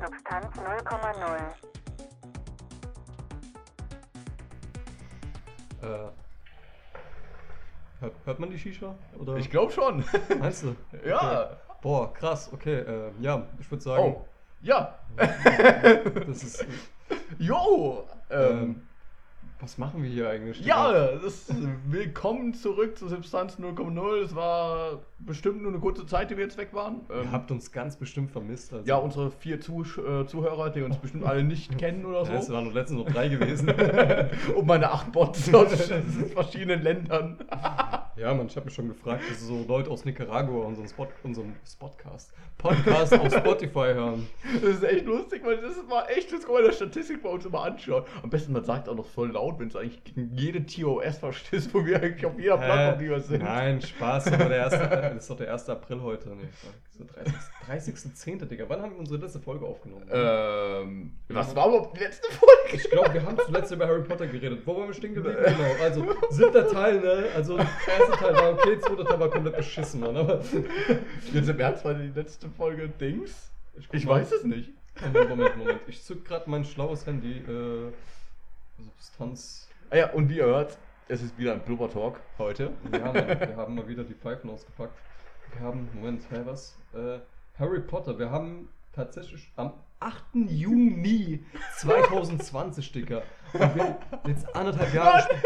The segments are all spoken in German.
Substanz 0,0. Äh, hört, hört man die Shisha? Oder Ich glaube schon. meinst du? Ja. Okay. Boah, krass, okay. Äh, ja, ich würde sagen, Oh. Ja. das ist. Jo. Ähm, Ähm, was machen wir hier eigentlich? ja, ist, willkommen zurück zu Substanz 0,0. Es war bestimmt nur eine kurze Zeit, die wir jetzt weg waren. Ihr Ähm, habt uns ganz bestimmt vermisst. Also. ja, unsere vier Zuh äh, Zuhörer, die uns bestimmt alle nicht kennen oder Ja, es so. waren nur letztens noch drei gewesen. Und meine acht Bots aus verschiedenen Ländern. Ja, man, ich habe mich schon gefragt, dass so Leute aus Nicaragua unseren, Spot, unseren Spotcast, Podcast auf Spotify hören. Das ist echt lustig, weil das war echt, das kann man in der Statistik bei uns immer anschauen. Am besten, man sagt auch noch voll laut, wenn es eigentlich gegen jede TOS verstößt, wo wir eigentlich auf jeder Plattform, die wir sind. Nein, Spaß, aber der erste, das ist doch der 1. April heute. Nee, das ist der 30.10. Digga. Wann haben wir unsere letzte Folge aufgenommen? Ähm, was war überhaupt die letzte Folge? Ich glaube, wir haben zuletzt über Harry Potter geredet. Wo waren wir stehen geblieben? Genau. Also, siebter Teil, ne? Also, der erste Teil war okay, zweiter Teil war komplett beschissen, Mann. Aber. Jetzt im Ernst war die letzte Folge Dings? Ich mal. weiß es nicht. Moment, Moment, Moment. Ich zück gerade mein schlaues Handy. Äh, Substanz. Ah ja, und wie ihr hört, es ist wieder ein Blubber Talk heute. Ja, Mann, wir haben mal wieder die Pfeifen ausgepackt. Wir haben, Moment, hä, was? Äh, Harry Potter, wir haben tatsächlich am 8. Juni 2020, Digga. Und wir jetzt anderthalb Jahre später.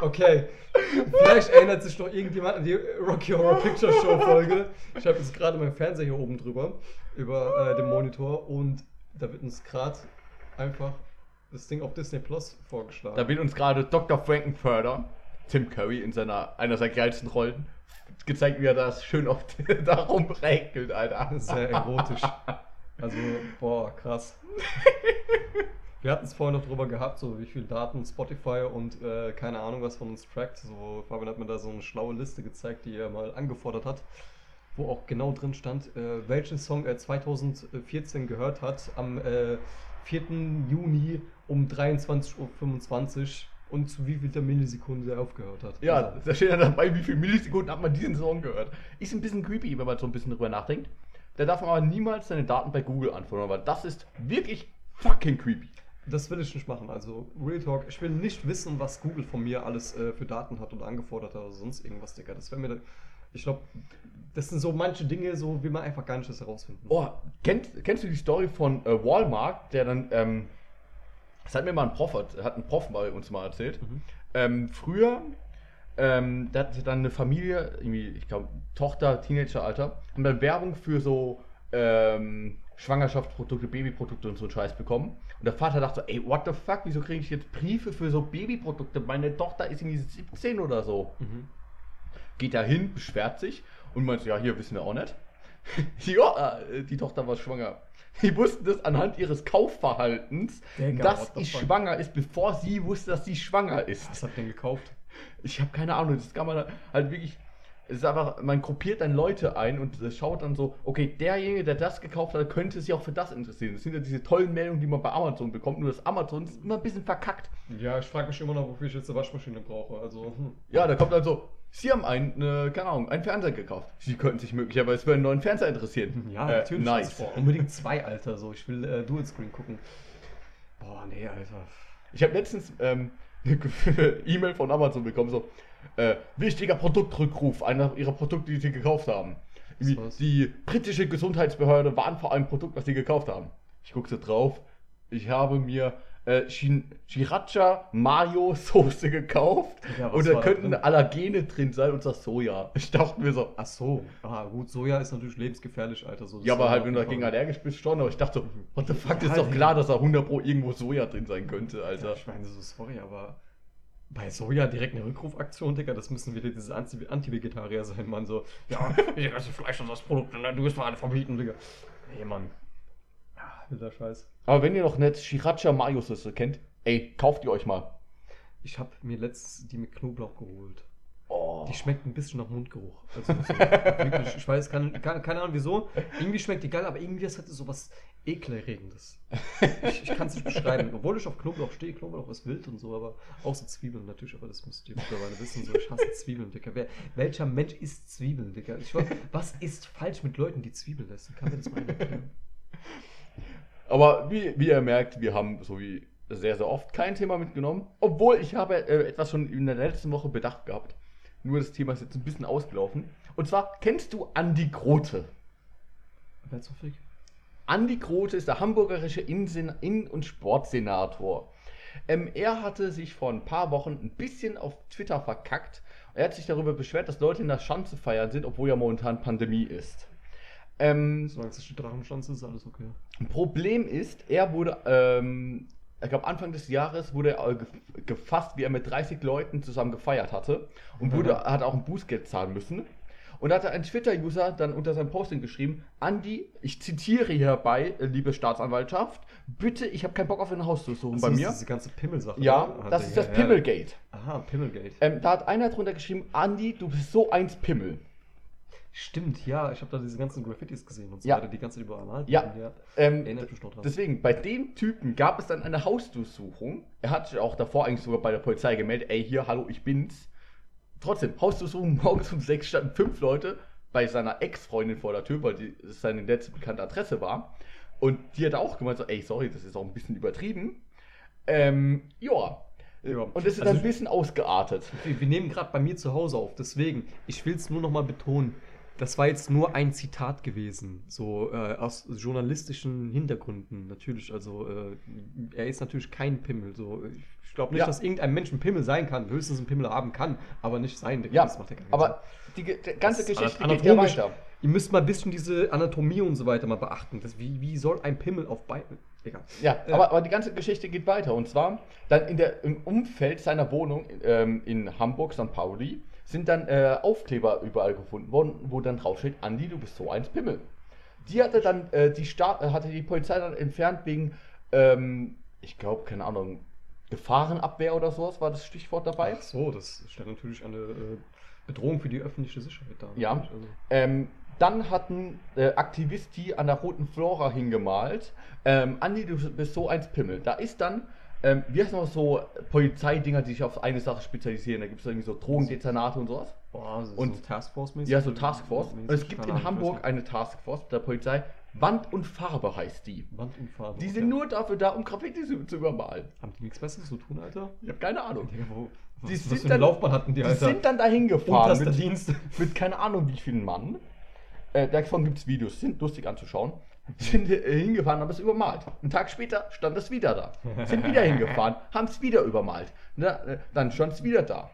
Okay, vielleicht erinnert sich noch irgendjemand an die Rocky Horror Picture Show Folge. Ich habe jetzt gerade meinen Fernseher hier oben drüber, über äh, den Monitor und da wird uns gerade einfach das Ding auf Disney Plus vorgeschlagen. Da wird uns gerade Dr. Frankenfurter, Tim Curry in seiner, einer seiner geilsten Rollen, gezeigt, wie er das schön auf da rumregelt, Alter. Sehr erotisch. Also, boah, krass. Wir hatten es vorhin noch drüber gehabt, so wie viel Daten Spotify und äh, keine Ahnung was von uns trackt. So, Fabian hat mir da so eine schlaue Liste gezeigt, die er mal angefordert hat, wo auch genau drin stand, äh, welchen Song er 2014 gehört hat, am äh, 4. Juni um 23.25 Uhr und zu wie viel Millisekunde er aufgehört hat. Ja, Also, da steht ja dabei, wie viele Millisekunden hat man diesen Song gehört. Ist ein bisschen creepy, wenn man so ein bisschen drüber nachdenkt. Da darf man aber niemals seine Daten bei Google anfordern, weil das ist wirklich fucking creepy. Das will ich nicht machen. Also, Real Talk, ich will nicht wissen, was Google von mir alles äh, für Daten hat oder angefordert hat oder sonst irgendwas, Digga. Das wäre mir. Da, ich glaube, das sind so manche Dinge, so will man einfach gar nicht das herausfinden. Oh, kennt, kennst du die Story von äh, Walmart, der dann, ähm, das hat mir mal ein Prof, hat ein Prof bei uns mal erzählt. Ähm, früher, ähm, da hatte dann eine Familie, irgendwie, ich glaube, Tochter, Teenageralter, haben dann Werbung für so ähm, Schwangerschaftsprodukte, Babyprodukte und so einen Scheiß bekommen. Und der Vater dachte so, ey, what the fuck, wieso kriege ich jetzt Briefe für so Babyprodukte? Meine Tochter ist irgendwie 17 oder so. Mhm. Geht da hin, beschwert sich und meint, ja, hier wissen wir auch nicht. ja, äh, die Tochter war schwanger. Die wussten das anhand ihres Kaufverhaltens, Digga, dass sie schwanger ist, bevor sie wusste, dass sie schwanger ist. Was ihr denn gekauft? Ich habe keine Ahnung, das kann man halt wirklich. Es ist einfach, man gruppiert dann Leute ein und schaut dann so, okay, derjenige, der das gekauft hat, könnte sich auch für das interessieren. Das sind ja diese tollen Meldungen, die man bei Amazon bekommt, nur das Amazon ist immer ein bisschen verkackt. Ja, ich frage mich immer noch, wofür ich jetzt eine Waschmaschine brauche. Also, hm. Ja, da kommt dann so, Sie haben einen, äh, keine Ahnung, einen Fernseher gekauft. Sie könnten sich möglicherweise für einen neuen Fernseher interessieren. Ja, Äh, natürlich. Nice. vor. Unbedingt zwei, Alter. So, ich will äh, Dual Screen gucken. Boah, nee, Alter. Ich habe letztens ähm, eine E-Mail von Amazon bekommen, so, äh, wichtiger Produktrückruf, einer ihrer Produkte, die sie gekauft haben. Die britische Gesundheitsbehörde warnt vor einem Produkt, was sie gekauft haben. Ich gucke so drauf, ich habe mir äh, Sriracha Mayo Soße gekauft Ja, und da könnten? Allergene drin sein und das Soja. Ich dachte mir so, Ach so. Ah, gut, Soja ist natürlich lebensgefährlich, Alter. So, ja, aber halt, wenn du dagegen allergisch bist, schon. Aber ich dachte so, what the fuck, Ja, ist doch klar, dass da 100 Pro irgendwo Soja drin sein könnte, Ja, Alter. ich meine, so sorry, aber bei Soja direkt eine Rückrufaktion, Digga, das müssen wieder diese Anti- Anti-Vegetarier sein, Mann. So, ja, ich esse Fleisch und das Produkt, ne, du wirst mal alle verbieten, Digga. Nee, Mann. Wilder Scheiß. Aber wenn ihr noch nicht Sriracha Mayo Soße kennt, ey, kauft die euch mal. Ich habe mir letztens die mit Knoblauch geholt. Oh. Die schmeckt ein bisschen nach Mundgeruch. Also so, wirklich, ich weiß, kann, kann, keine Ahnung wieso. Irgendwie schmeckt die geil, aber irgendwie das hat so was Ekelerregendes. Ich, ich kann es nicht beschreiben. Obwohl ich auf Knoblauch stehe, Knoblauch ist wild und so, aber außer Zwiebeln natürlich, aber das müsst ihr mittlerweile wissen. So, ich hasse Zwiebeln, Dicker. Wer, welcher Mensch isst Zwiebeln, Dicker? Ich, weiß, was ist falsch mit Leuten, die Zwiebeln essen? Kann mir das mal einer erklären? Aber wie, wie ihr merkt, wir haben so wie sehr, sehr oft kein Thema mitgenommen. Obwohl ich habe äh, etwas schon in der letzten Woche bedacht gehabt. Nur das Thema ist jetzt ein bisschen ausgelaufen. Und zwar, kennst du Andi Grote? Wer zum Fick? Andi Grote ist der hamburgerische Innen- Innen- und Sportsenator. Ähm, er hatte sich vor ein paar Wochen ein bisschen auf Twitter verkackt. Er hat sich darüber beschwert, dass Leute in der Schanze feiern sind, obwohl ja momentan Pandemie ist. Ähm, Solange es nicht die Drachenschanze ist, ist alles okay. ein Problem ist, er wurde, ähm, ich glaube Anfang des Jahres wurde er gef- gefasst, wie er mit 30 Leuten zusammen gefeiert hatte und wurde, Mhm. hat auch ein Bußgeld zahlen müssen. Und da hat ein Twitter-User dann unter seinem Posting geschrieben, Andi, ich zitiere hierbei, äh, liebe Staatsanwaltschaft, bitte, ich habe keinen Bock auf ein Haus zu suchen Ach bei so, mir. Diese ganze Pimmelsache. Ja, oder? das Hat ist das ja, Pimmelgate. Aha, Pimmelgate. Ähm, da hat einer drunter geschrieben, Andi, du bist so eins Pimmel. Stimmt, ja, ich habe da diese ganzen Graffitis gesehen und so Ja. weiter, die ganze überall malt Ja. ja. Ähm, Erinnert mich noch dran. Deswegen, bei dem Typen gab es dann eine Hausdurchsuchung. Er hat sich auch davor eigentlich sogar bei der Polizei gemeldet, ey, hier, hallo, ich bin's. Trotzdem, Hausdurchsuchung, morgens um sechs standen fünf Leute bei seiner Ex-Freundin vor der Tür, weil die, das seine letzte bekannte Adresse war. Und die hat auch gemeint, so, ey, sorry, das ist auch ein bisschen übertrieben. Ähm, ja. Ja. Und das ist Also ein bisschen ausgeartet. Wir, wir nehmen gerade bei mir zu Hause auf, deswegen, ich will es nur noch mal betonen. Das war jetzt nur ein Zitat gewesen, so äh, aus journalistischen Hintergründen natürlich. Also äh, er ist natürlich kein Pimmel. So, ich glaube nicht, Ja. dass irgendein Mensch ein Pimmel sein kann. Höchstens ein Pimmel haben kann, aber nicht sein. Ja, das macht ja keinen aber die, die ganze Das Geschichte geht ja weiter. Ihr müsst mal ein bisschen diese Anatomie und so weiter mal beachten. Das, wie, wie soll ein Pimmel auf Beinen. Egal. Ja, Ja. Aber, aber die ganze Geschichte geht weiter. Und zwar dann in der, im Umfeld seiner Wohnung ähm, in Hamburg, St. Pauli, sind dann äh, Aufkleber überall gefunden worden, wo dann draufsteht, Andi, du bist so eins Pimmel. Die hatte dann äh, die Sta äh, hatte die Polizei dann entfernt wegen, ähm, ich glaube, keine Ahnung, Gefahrenabwehr oder sowas war das Stichwort dabei. Ach so, das stellt natürlich eine äh, Bedrohung für die öffentliche Sicherheit dar. Ja. Also, Ähm, dann hatten äh, Aktivisti an der roten Flora hingemalt. Ähm, Andi, du bist so eins Pimmel. Da ist dann, ähm, wie heißt noch so Polizeidinger, die sich auf eine Sache spezialisieren. Da gibt es irgendwie so Drogendezernate und sowas. boah, so, Und- so Taskforce-mäßig. Ja, so Taskforce. Und es Mäßig, gibt in Hamburg eine Taskforce der Polizei. Wand und Farbe heißt die. Wand und Farbe. Die okay. sind nur dafür da, um Graffiti zu, zu übermalen. Haben die nichts Besseres zu tun, Alter? Ich habe keine Ahnung. Digga, wo, was, Die was sind dann- Laufbahn hatten die, Die Alter? sind dann dahin gefahren mit, Dienst. mit keine Ahnung wie vielen Mann. Äh, davon gibt es Videos, sind lustig anzuschauen. Sind hingefahren, haben es übermalt. Einen Tag später stand es wieder da. Sind wieder hingefahren, haben es wieder übermalt. Na, äh, dann stand es wieder da.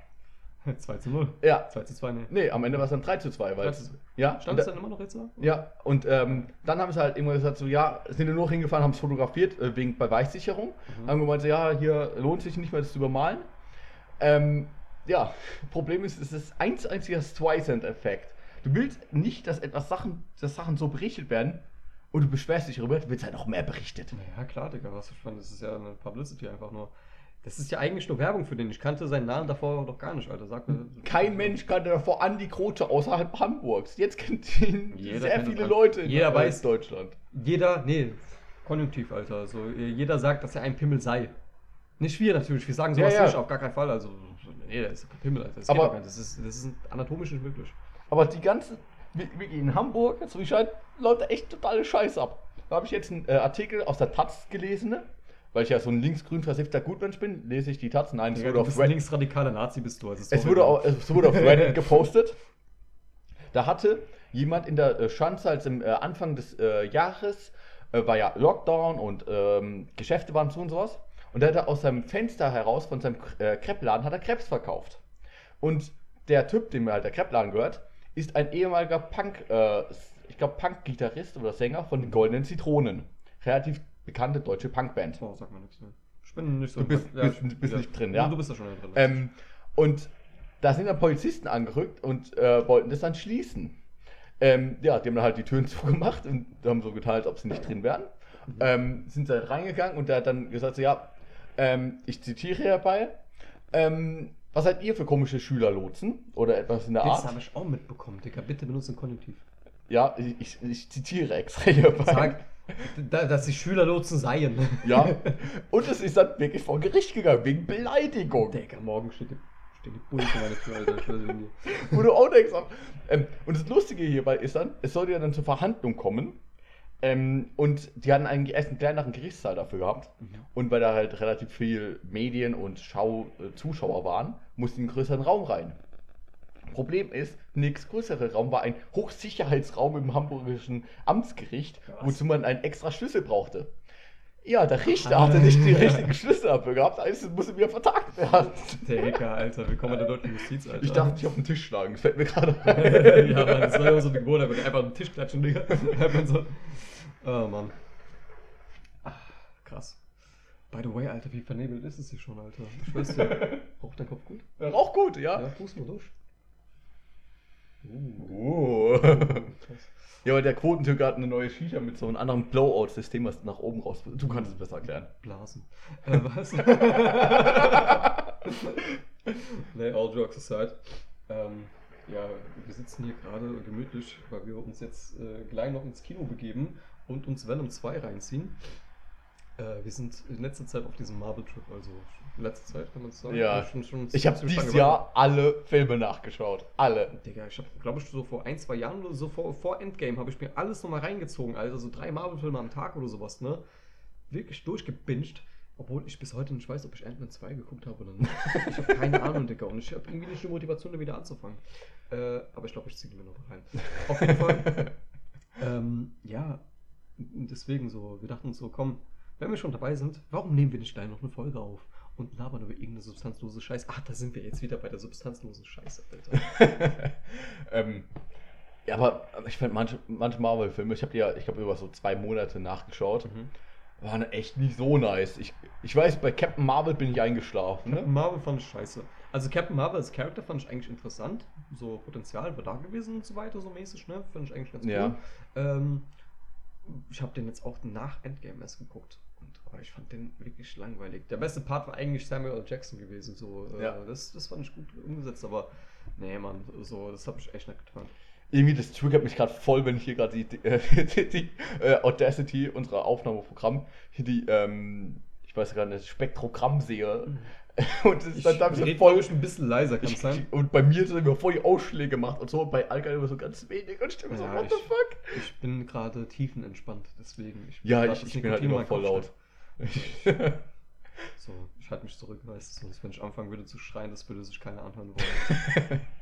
2 zu 0. Ja. 2 zu 2, ne. Nee, am Ende war es dann 3 zu 2, weil 3 zu 2. ja, Stand es da- dann immer noch jetzt da? ja, und ähm, dann haben sie halt irgendwann gesagt, so ja, sind nur noch hingefahren, haben es fotografiert, äh, wegen Beweissicherung. Mhm. Haben gemeint, so, ja, hier lohnt sich nicht mehr, das zu übermalen. Ähm, ja, Problem ist, es ist eins einziger Streisand-Effekt. Du willst nicht, dass etwas Sachen, dass Sachen so berichtet werden und du beschwerst dich darüber, willst halt noch mehr berichtet. Naja, klar, Digga, was ich meine, das ist ja eine Publicity einfach nur. Das ist ja eigentlich nur Werbung für den. Ich kannte seinen Namen davor doch gar nicht, Alter. Sag mir. Kein Mensch kannte davor Andi Krote außerhalb Hamburgs. Jetzt kennt ihn Jeder sehr kennt viele ihn. Leute in Jeder weiß- Deutschland. Jeder, nee, Konjunktiv, Alter. Also, jeder sagt, dass er ein Pimmel sei. Nicht wir natürlich, wir sagen sowas Ja, ja. nicht, auf gar keinen Fall. Also, nee, der ist kein Pimmel, Alter. Das, Aber- das, ist, das ist anatomisch nicht möglich. Aber die ganze, wie in Hamburg, so wie scheint, läuft echt totale Scheiß ab. Da habe ich jetzt einen äh, Artikel aus der Taz gelesen, ne? weil ich ja so ein linksgrün versiffter Gutmensch bin, lese ich die Taz. Nein, es Digga, wurde du auf Reddit, linksradikaler Nazi, bist du. Also, es wurde, auf, es wurde auf Reddit gepostet. Da hatte jemand in der äh, Schanze, als im äh, Anfang des äh, Jahres äh, war ja Lockdown und ähm, Geschäfte waren zu und sowas. Und der hat aus seinem Fenster heraus von seinem äh, Kreppladen hat er Krebs verkauft. Und der Typ, dem halt der Kreppladen gehört, ist ein ehemaliger Punk, äh, ich glaube Punk-Gitarrist oder Sänger von den Goldenen Zitronen. Relativ bekannte deutsche Punkband. Oh, sag mal nichts. Ne? Ich bin nicht so. Du bist- ja, bist- ich- bist nicht drin, ja? Du bist da schon drin. Ähm, und da sind dann Polizisten angerückt und äh, wollten das dann schließen. Ähm, ja, die haben dann halt die Türen zugemacht und haben so getan, als ob sie nicht drin wären. Ähm, sind dann reingegangen und der hat dann gesagt, so, ja, ähm, ich zitiere hierbei, ähm, Was seid ihr für komische Schülerlotsen? Oder etwas in der Das Art? habe ich auch mitbekommen, Digga. Bitte benutze ein Konjunktiv. Ja, ich, ich, zitiere extra hierbei. Sag, da, dass die Schülerlotsen seien. Ja. Und es ist dann wirklich vor Gericht gegangen, wegen Beleidigung. Digga, morgen steht die, steht die Bullen vor meiner Tür, Alter. Wo du auch denkst, ähm, und das Lustige hierbei ist dann, es sollte ja dann zur Verhandlung kommen. Ähm, und die hatten eigentlich erst einen kleineren Gerichtssaal dafür gehabt. Und weil da halt relativ viel Medien und Schau, äh, Zuschauer waren, mussten die in einen größeren Raum rein. Problem ist, nächst größere Raum war ein Hochsicherheitsraum im hamburgischen Amtsgericht, Krass. wozu man einen extra Schlüssel brauchte. Ja, der Richter hatte nicht die richtigen Schlüssel dafür gehabt, also musste wieder vertagt werden. Digga, Alter. Willkommen in der deutschen Justiz, Alter. Ich darf nicht auf den Tisch schlagen, das fällt mir gerade ein. ja, Mann, das war immer so eine Gewohnheit, wenn einfach auf den Tisch klatschen, Digga. So. Oh, Mann. Ah, krass. By the way, Alter, wie vernebelt ist es hier schon, Alter? Ich weiß dir. Raucht dein Kopf gut? Auch gut, ja. Ja, pust mal durch. Uh. Krass. Ja, aber der Quotentürke hat eine neue Shisha mit so einem anderen Blowout-System, was nach oben raus. Du kannst es besser erklären. Blasen. Äh, was? nee, all jokes aside. Ähm, ja, wir sitzen hier gerade gemütlich, weil wir uns jetzt äh, gleich noch ins Kino begeben und uns Venom 2 reinziehen. Äh, wir sind in letzter Zeit auf diesem Marvel-Trip, also in letzter Zeit kann man sagen. Ja. schon, schon Ich habe dieses Jahr alle Filme nachgeschaut. Alle. Digga, ich habe, glaube ich, so vor ein, zwei Jahren oder so vor, vor Endgame habe ich mir alles nochmal reingezogen, Alter. So drei Marvel-Filme am Tag oder sowas, ne? Wirklich durchgebinged. Obwohl ich bis heute nicht weiß, ob ich Ant-Man 2 geguckt habe oder nicht. Ich habe keine Ahnung, Digga. Und ich habe irgendwie nicht die Motivation, da wieder anzufangen. Äh, aber ich glaube, ich ziehe mir noch rein. Auf jeden Fall. ähm, ja, deswegen so. Wir dachten so, komm, wenn wir schon dabei sind, warum nehmen wir nicht gleich noch eine Folge auf? Und labern über irgendeine substanzlose Scheiße. Ach, da sind wir jetzt wieder bei der substanzlosen Scheiße, Alter. ähm, ja, aber ich finde manche, manche Marvel-Filme, ich habe die ja, ich glaube, über so zwei Monate nachgeschaut, Mhm. waren echt nicht so nice. Ich, ich weiß, bei Captain Marvel bin ich eingeschlafen. Captain Ne? Marvel fand ich scheiße. Also Captain Marvel als Charakter fand ich eigentlich interessant. So Potenzial war da gewesen und so weiter, so mäßig, ne? Fand ich eigentlich ganz cool. Ja. Ähm, ich habe den jetzt auch nach Endgame erst geguckt. Aber ich fand den wirklich langweilig. Der beste Part war eigentlich Samuel L. Jackson gewesen. So, äh, Ja. das, das fand ich gut umgesetzt, aber nee, Mann, so, das habe ich echt nicht getan. Irgendwie, das triggert mich gerade voll, wenn ich hier gerade die, die, äh, die, die äh, Audacity, unser Aufnahmeprogramm, hier die, ähm, ich weiß gar nicht, Spektrogramm sehe. Und das ist dann da so red, voll. ich, ein bisschen leiser, kann Ich, sein? und bei mir sind immer voll die Ausschläge gemacht und so, und bei Alka immer so ganz wenig und stimmt so, Ja, what the ich- fuck? Ich bin gerade tiefenentspannt, deswegen. Ich Ja, ich, ich bin halt immer voll laut. So, ich halte mich zurück, weißt du, sonst wenn ich anfangen würde zu schreien, das würde sich keiner anhören wollen.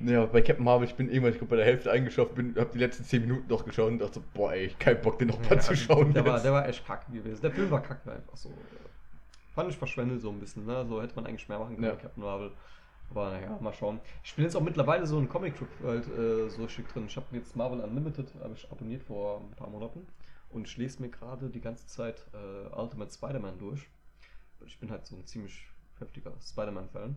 Ja, bei Captain Marvel, ich bin irgendwann, ich glaube, bei der Hälfte eingeschafft, bin, hab die letzten 10 Minuten noch geschaut und dachte boah, ey, kein Bock, den nochmal Ja, zu schauen. Der war, der war echt kacke gewesen. Der Film war kacke einfach so. Fand ich verschwendet so ein bisschen, ne? So hätte man eigentlich mehr machen können, Ja. bei Captain Marvel. Aber naja, mal schauen. Ich bin jetzt auch mittlerweile so ein Comic-Trip halt äh, so schick drin. Ich habe jetzt Marvel Unlimited, habe ich abonniert vor ein paar Monaten. Und ich lese mir gerade die ganze Zeit äh, Ultimate Spider-Man durch. Ich bin halt so ein ziemlich heftiger Spider-Man-Fan.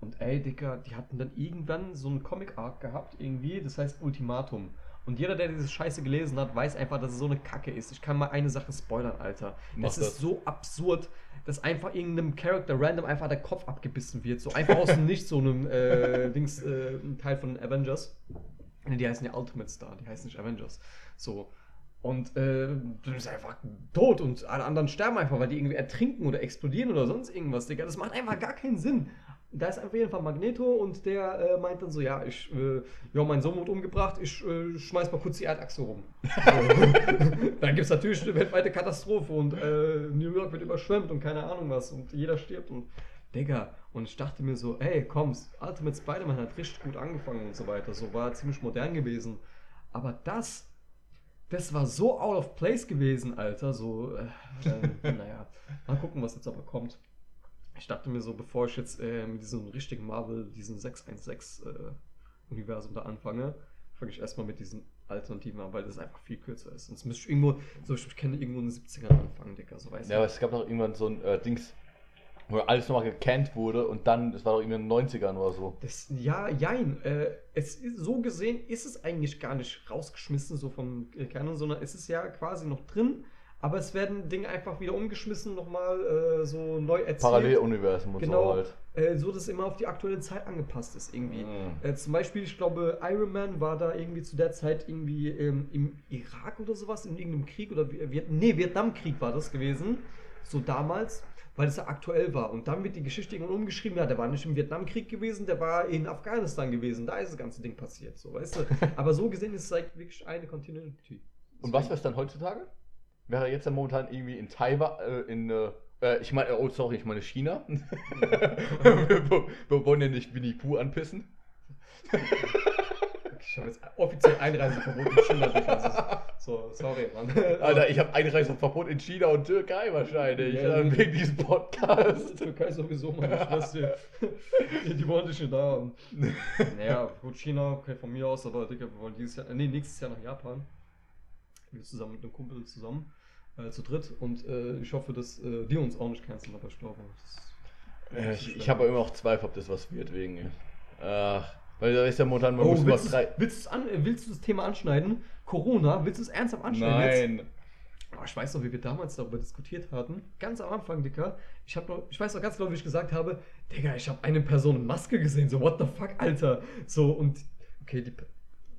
Und ey, Dicker, die hatten dann irgendwann so einen Comic-Arc gehabt, irgendwie, das heißt Ultimatum. Und jeder, der diese Scheiße gelesen hat, weiß einfach, dass es so eine Kacke ist. Ich kann mal eine Sache spoilern, Alter. Mach das das. ist so absurd, dass einfach irgendeinem Charakter random einfach der Kopf abgebissen wird. So einfach aus dem Nichts, so einem äh, Dings, äh, Teil von Avengers. Ne, die heißen ja Ultimate Star, die heißen nicht Avengers. So. Und äh, du bist einfach tot und alle anderen sterben einfach, weil die irgendwie ertrinken oder explodieren oder sonst irgendwas, Digga. Das macht einfach gar keinen Sinn. Da ist auf jeden Fall Magneto und der äh, meint dann so, ja, ich, äh, ja, mein Sohn wurde umgebracht, ich äh, schmeiß mal kurz die Erdachse rum. Dann gibt es natürlich eine weltweite Katastrophe und äh, New York wird überschwemmt und keine Ahnung was und jeder stirbt und Digga, und ich dachte mir so, ey, komm, Ultimate Spider-Man hat richtig gut angefangen und so weiter, so war ziemlich modern gewesen. Aber das, das war so out of place gewesen, Alter, so, äh, äh, naja, mal gucken, was jetzt aber kommt. Ich dachte mir so, bevor ich jetzt äh, mit diesem richtigen Marvel, diesen 616-Universum da anfange, fange ich erstmal mit diesen Alternativen an, weil das einfach viel kürzer ist. Sonst müsste ich irgendwo, so ich kenne irgendwo in den 70ern anfangen, Digga, so weißt Ja, aber es gab doch irgendwann so ein äh, Dings, wo alles nochmal gecannt wurde und dann, das war doch irgendwie in den 90ern oder so. Das, ja, jein. Äh, es ist, so gesehen ist es eigentlich gar nicht rausgeschmissen, so vom Canon, sondern es ist ja quasi noch drin, aber es werden Dinge einfach wieder umgeschmissen, nochmal äh, so neu erzählt. Paralleluniversum und Genau, so halt. äh, so dass es immer auf die aktuelle Zeit angepasst ist irgendwie. Mhm. Äh, zum Beispiel, ich glaube, Iron Man war da irgendwie zu der Zeit irgendwie ähm, im Irak oder sowas, in irgendeinem Krieg oder Vi- Viet nee, Vietnamkrieg war das gewesen, so damals, weil es ja aktuell war. Und dann wird die Geschichte irgendwann umgeschrieben, ja, der war nicht im Vietnamkrieg gewesen, der war in Afghanistan gewesen, da ist das ganze Ding passiert, so, weißt du. Aber so gesehen ist es like wirklich eine Continuity. Und was wäre es dann heutzutage? Wäre er jetzt dann momentan irgendwie in Taiwan, äh, in, äh, äh, ich meine, oh sorry, ich meine China. wir, wir wollen ja nicht Winnie Pooh anpissen. Ich habe jetzt offiziell Einreiseverbot in China, Digga. So, sorry, Mann. Alter, ich habe Einreiseverbot in China und Türkei wahrscheinlich, Ja, äh, ja. wegen diesem Podcast. Türkei sowieso, meine Schwester. Die, die wollen dich nicht da haben. Naja, gut, China, okay, von mir aus, aber Digga, wir wollen dieses Jahr, äh, nee, nächstes Jahr nach Japan. Wir zusammen mit einem Kumpel zusammen, äh, zu dritt. Und äh, ich hoffe, dass äh, die uns auch nicht canceln, aber ich glaube, das Äh, Ich, ich habe immer noch Zweifel, ob das was wird wegen. Ach, weil da ist ja momentan, man Oh, muss willst, was du, drei. willst, an, willst du das Thema anschneiden? Corona, willst du es ernsthaft anschneiden jetzt? Nein. Oh, ich weiß noch, wie wir damals darüber diskutiert hatten. Ganz am Anfang, Dicker. Ich, hab noch, ich weiß noch ganz genau, wie ich gesagt habe, Digga, ich habe eine Person in Maske gesehen. So, what the fuck, Alter. So, und, okay, die,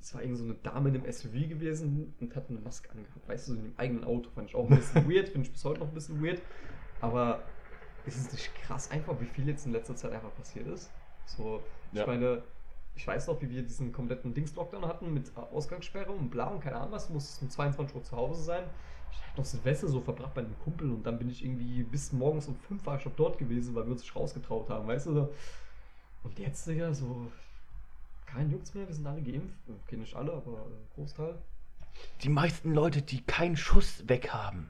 es war irgend so eine Dame in einem SUV gewesen und hat eine Maske angehabt. Weißt du, so in dem eigenen Auto. Fand ich auch ein bisschen weird. Finde ich bis heute noch ein bisschen weird. Aber ist es nicht krass einfach, wie viel jetzt in letzter Zeit einfach passiert ist? So, ich Ja. meine, ich weiß noch, wie wir diesen kompletten Dings-Lockdown hatten mit Ausgangssperre und bla und keine Ahnung was. Du musstest um 22 Uhr zu Hause sein. Ich habe noch Silvester so verbracht bei einem Kumpel und dann bin ich irgendwie bis morgens um 5 war ich schon dort gewesen, weil wir uns nicht rausgetraut haben, weißt du? Und jetzt, Digga, so kein Jucks mehr, wir sind alle geimpft. Okay, nicht alle, aber Großteil. Die meisten Leute, die keinen Schuss weg haben.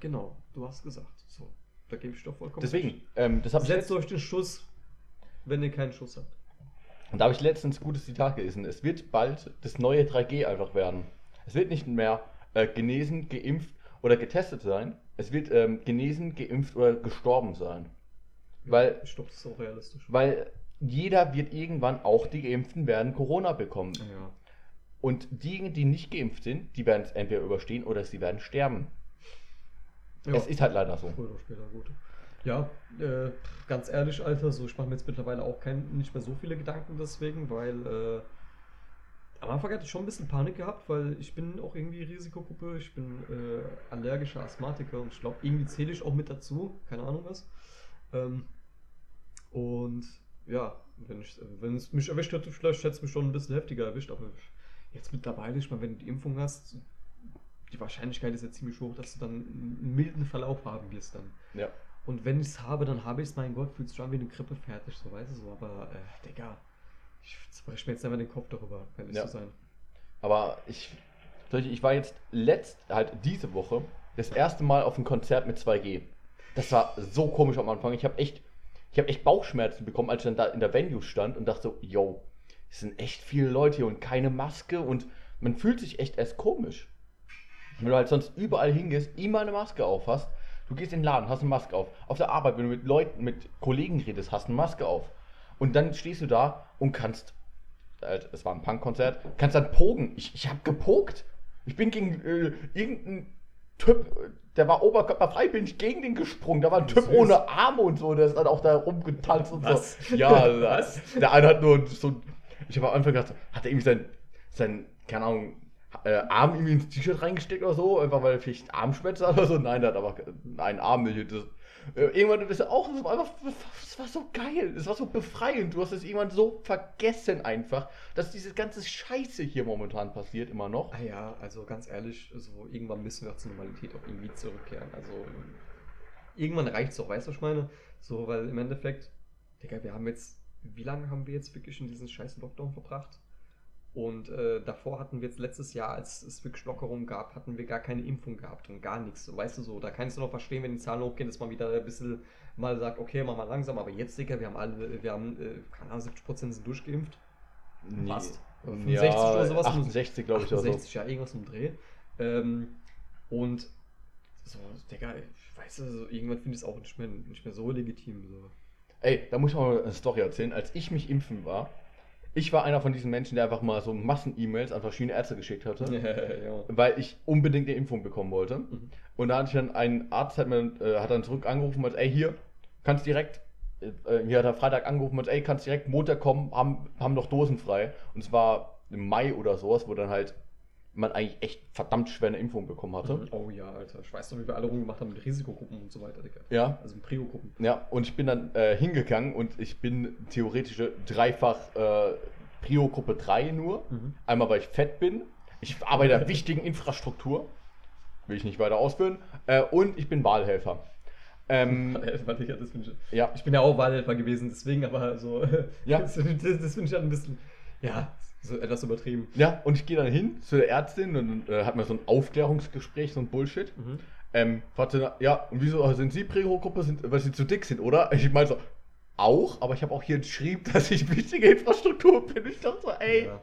Genau, du hast gesagt. So, da gebe ich doch vollkommen Deswegen, ähm, das habe ich Setzt euch den Schuss, wenn ihr keinen Schuss habt. Und da habe ich letztens ein gutes Zitat gelesen. Es wird bald das neue 3G einfach werden. Es wird nicht mehr äh, genesen, geimpft oder getestet sein. Es wird ähm, genesen, geimpft oder gestorben sein. Weil, Ich glaube, das ist auch realistisch. weil jeder wird irgendwann, auch die Geimpften, werden Corona bekommen. Ja. Und diejenigen, die nicht geimpft sind, die werden es entweder überstehen oder sie werden sterben. ja. Es ist halt leider so. Früher oder später, gut. Ja, äh, ganz ehrlich, Alter, so ich mache mir jetzt mittlerweile auch kein, nicht mehr so viele Gedanken deswegen, weil äh, am Anfang hatte ich schon ein bisschen Panik gehabt, weil ich bin auch irgendwie Risikogruppe, ich bin äh, allergischer Asthmatiker und ich glaube, irgendwie zähle ich auch mit dazu, keine Ahnung was. Ähm, und ja, wenn, ich, wenn es mich erwischt hätte, vielleicht hätte es mich schon ein bisschen heftiger erwischt, aber jetzt mittlerweile, ich meine, wenn du die Impfung hast, die Wahrscheinlichkeit ist ja ziemlich hoch, dass du dann einen milden Verlauf haben wirst dann. Ja. Und wenn ich es habe, dann habe ich es, mein Gott, fühlst du an wie eine Grippe fertig, so weißt du so. Aber, äh, Digga, ich zerbreche mir jetzt einfach den Kopf darüber, ehrlich Ja. zu sein. Aber ich, ich ich war jetzt letzt, halt diese Woche, das erste Mal auf einem Konzert mit 2G. Das war so komisch am Anfang. Ich habe echt, ich habe echt Bauchschmerzen bekommen, als ich dann da in der Venue stand und dachte so, yo, es sind echt viele Leute hier und keine Maske und man fühlt sich echt erst komisch. Wenn du halt sonst überall hingehst, immer eine Maske auf hast. Du gehst in den Laden, hast eine Maske auf. Auf der Arbeit, wenn du mit Leuten, mit Kollegen redest, hast eine Maske auf. Und dann stehst du da und kannst, halt, es war ein Punkkonzert, kannst dann pogen. Ich, ich habe gepokt. Ich bin gegen äh, irgendeinen Typ, äh, der war oberkörperfrei, bin ich gegen den gesprungen. Da war ein Typ Süß. ohne Arme und so, der ist dann auch da rumgetanzt und Was? so. Ja, Was? Der eine hat nur so, ich habe am Anfang gedacht, hat er irgendwie sein, sein keine Ahnung, äh, Arm irgendwie ins T-Shirt reingesteckt oder so, einfach weil er vielleicht Armschmerzen hat oder so. Nein, der hat aber einen Arm nicht. Das, äh, irgendwann ist er auch, war einfach, das war so geil, es war so befreiend. Du hast es irgendwann so vergessen einfach, dass diese ganze Scheiße hier momentan passiert immer noch. Ah ja, also ganz ehrlich, so irgendwann müssen wir zur Normalität auch irgendwie zurückkehren. Also irgendwann reicht es auch, weißt du, was ich meine? So, weil im Endeffekt, Digga, wir haben jetzt, wie lange haben wir jetzt wirklich in diesen scheiß Lockdown verbracht? Und äh, davor hatten wir jetzt letztes Jahr, als es wirklich Lockerung gab, hatten wir gar keine Impfung gehabt und gar nichts. So, weißt du so, da kannst du noch verstehen, wenn die Zahlen hochgehen, dass man wieder ein bisschen mal sagt, okay, mach mal langsam, aber jetzt, Digga, wir haben alle, wir haben, äh, keine Ahnung, 70% sind durchgeimpft. Fast. Ja, 65 oder sowas. 68 glaube ich oder so. 68, ja, irgendwas im Dreh. Ähm, und so, Digga, ich weiß also, irgendwann finde ich es auch nicht mehr, nicht mehr so legitim. So. Ey, da muss ich mal eine Story erzählen. Als ich mich impfen war, ich war einer von diesen Menschen, der einfach mal so Massen-E-Mails an verschiedene Ärzte geschickt hatte, ja. weil ich unbedingt eine Impfung bekommen wollte. Mhm. Und da hatte ich dann einen Arzt, hat, mir, äh, hat dann zurück angerufen und meinte, ey, hier, kannst direkt, äh, hier hat er Freitag angerufen und meinte, ey, kannst direkt Montag kommen, haben, haben noch Dosen frei. Und es war im Mai oder sowas, wo dann halt man eigentlich echt verdammt schwer eine Impfung bekommen hatte. Oh ja, Alter. Ich weiß noch, wie wir alle rumgemacht haben mit Risikogruppen und so weiter, Digga. Ja, Also mit Prio-Gruppen. Ja, und ich bin dann äh, hingegangen und ich bin theoretische dreifach äh, Prio-Gruppe 3 nur. Mhm. Einmal, weil ich fett bin. Ich arbeite in der wichtigen Infrastruktur. Will ich nicht weiter ausführen. Äh, und ich bin Wahlhelfer. Ähm, Digga, das ich. ja, Ich bin ja auch Wahlhelfer gewesen, deswegen aber so. Ja. Das, das, das finde ich halt ein bisschen. Ja, so etwas übertrieben. ja, und ich gehe dann hin zu der Ärztin und äh, hat mir so ein Aufklärungsgespräch, so ein Bullshit. Mhm. Ähm, fragte, ja, und wieso sind Sie Prio-Gruppe, sind, weil Sie zu dick sind, oder? Ich meine so, auch, aber ich habe auch hier geschrieben, dass ich wichtige Infrastruktur bin. Ich dachte so, ey, Ja.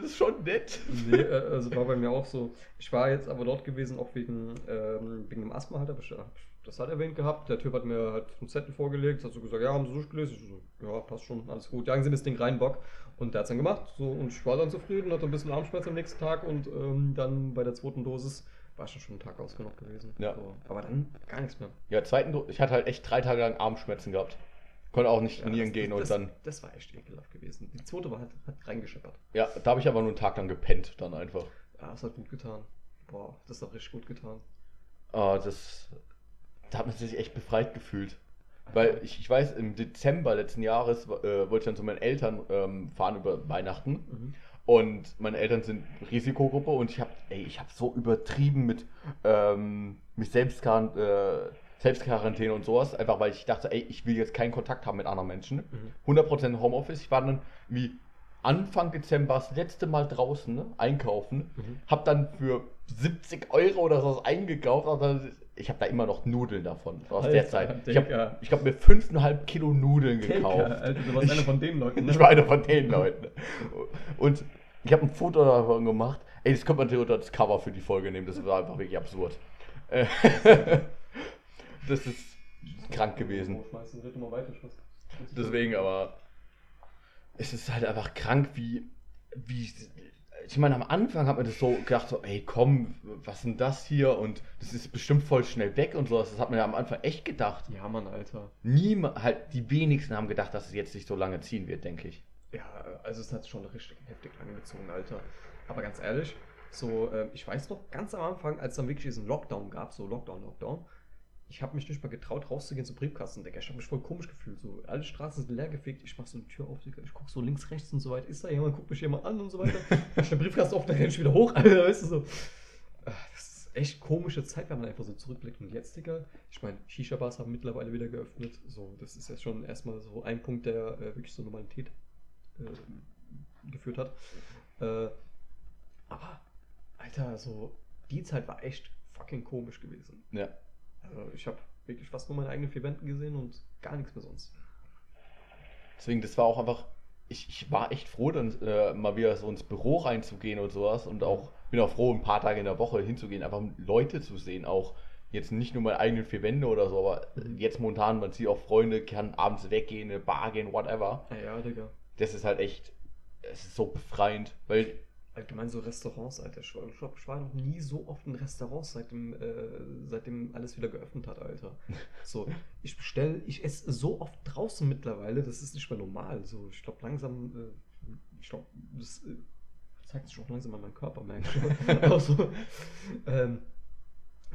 das ist schon nett. Nee, äh, also war bei mir auch so. Ich war jetzt aber dort gewesen, auch wegen, ähm, wegen dem Asthma halt, aber ich hab das halt erwähnt gehabt. Der Typ hat mir halt einen Zettel vorgelegt, hat so gesagt, ja, haben Sie durchgelesen? Ich so, ja, passt schon, alles gut. Jagen Sie das Ding rein, Bock. Und der hat's dann gemacht. So, und ich war dann zufrieden, hatte ein bisschen Armschmerz am nächsten Tag und ähm, dann bei der zweiten Dosis war ich schon einen Tag ausgenockt gewesen. Ja. So, aber dann gar nichts mehr. Ja, zweiten, Do- ich hatte halt echt drei Tage lang Armschmerzen gehabt. Konnte auch nicht Ja, trainieren das, gehen das, und dann, Das war echt ekelhaft gewesen. Die zweite war halt, hat reingescheppert. ja, da habe ich aber nur einen Tag lang gepennt dann einfach. Ja, das hat gut getan. Boah, das hat richtig gut getan. Ah, das, da hat man sich echt befreit gefühlt. Weil ich, ich weiß, im Dezember letzten Jahres äh, wollte ich dann zu meinen Eltern ähm, fahren über Weihnachten. Mhm. Und meine Eltern sind Risikogruppe und ich habe, ich habe so übertrieben mit, ähm, mit Selbstquaran äh, Selbstquarantäne und sowas, einfach weil ich dachte, ey, ich will jetzt keinen Kontakt haben mit anderen Menschen. Mhm. 100% Homeoffice. Ich war dann wie Anfang Dezember das letzte Mal draußen ne, einkaufen, Mhm. hab dann für 70 Euro oder sowas eingekauft, aber ich habe da immer noch Nudeln davon aus der Alter, Zeit. Ich Digga. habe ich hab mir 5,5 Kilo Nudeln gekauft. Alter, du warst einer von den Leuten. ne? Ich war einer von den Leuten. Und ich habe ein Foto davon gemacht. Ey, das könnte man unter das Cover für die Folge nehmen. Das war einfach wirklich absurd. Das ist krank gewesen. Ich Deswegen aber. Es ist halt einfach krank, wie. wie ich meine, am Anfang hat man das so gedacht, so, ey, komm, was ist denn das hier? Und das ist bestimmt voll schnell weg und sowas. Das hat man ja am Anfang echt gedacht. Ja, Mann, Alter. Niemand, halt, die wenigsten haben gedacht, dass es jetzt nicht so lange ziehen wird, denke ich. Ja, also es hat schon richtig heftig lange gezogen, Alter. Aber ganz ehrlich, so, äh, ich weiß noch ganz am Anfang, als es dann wirklich diesen Lockdown gab, so Lockdown, Lockdown, ich habe mich nicht mal getraut, rauszugehen zum Briefkasten, Digga. Ich habe mich voll komisch gefühlt. So, alle Straßen sind leer gefegt. Ich mach so eine Tür auf, Digga. Ich guck so links, rechts und so weiter. Ist da jemand? Guckt mich jemand an und so weiter. Mach den Briefkasten auf, dann renn ich wieder hoch, Alter. Weißt du so. Ah, Das ist echt komische Zeit, wenn man einfach so zurückblickt. Und jetzt, Digga, ich meine, Shisha-Bars haben mittlerweile wieder geöffnet. So, das ist jetzt schon erstmal so ein Punkt, der äh, wirklich zur Normalität äh, geführt hat. Äh, aber, Alter, so, die Zeit war echt fucking komisch gewesen. Ja. Also ich habe wirklich fast nur meine eigenen vier Wänden gesehen und gar nichts mehr sonst. Deswegen, das war auch einfach. Ich, ich war echt froh, dann äh, mal wieder so ins Büro reinzugehen und sowas. Und auch bin auch froh, ein paar Tage in der Woche hinzugehen, einfach Leute zu sehen. Auch jetzt nicht nur meine eigenen vier Wände oder so, aber jetzt momentan, man sieht auch Freunde, kann abends weggehen, in eine Bar gehen, whatever. Ja, ja, Digga. Das ist halt echt. Es ist so befreiend, weil Allgemein so Restaurants, Alter. Ich glaube, ich war noch nie so oft in Restaurants, seitdem, äh, seitdem alles wieder geöffnet hat, Alter. So, ich bestelle, ich esse so oft draußen mittlerweile, das ist nicht mehr normal. So, ich glaube langsam, äh, ich glaube, das äh, zeigt sich auch langsam an meinem Körper, merke ich. Aber so, ähm,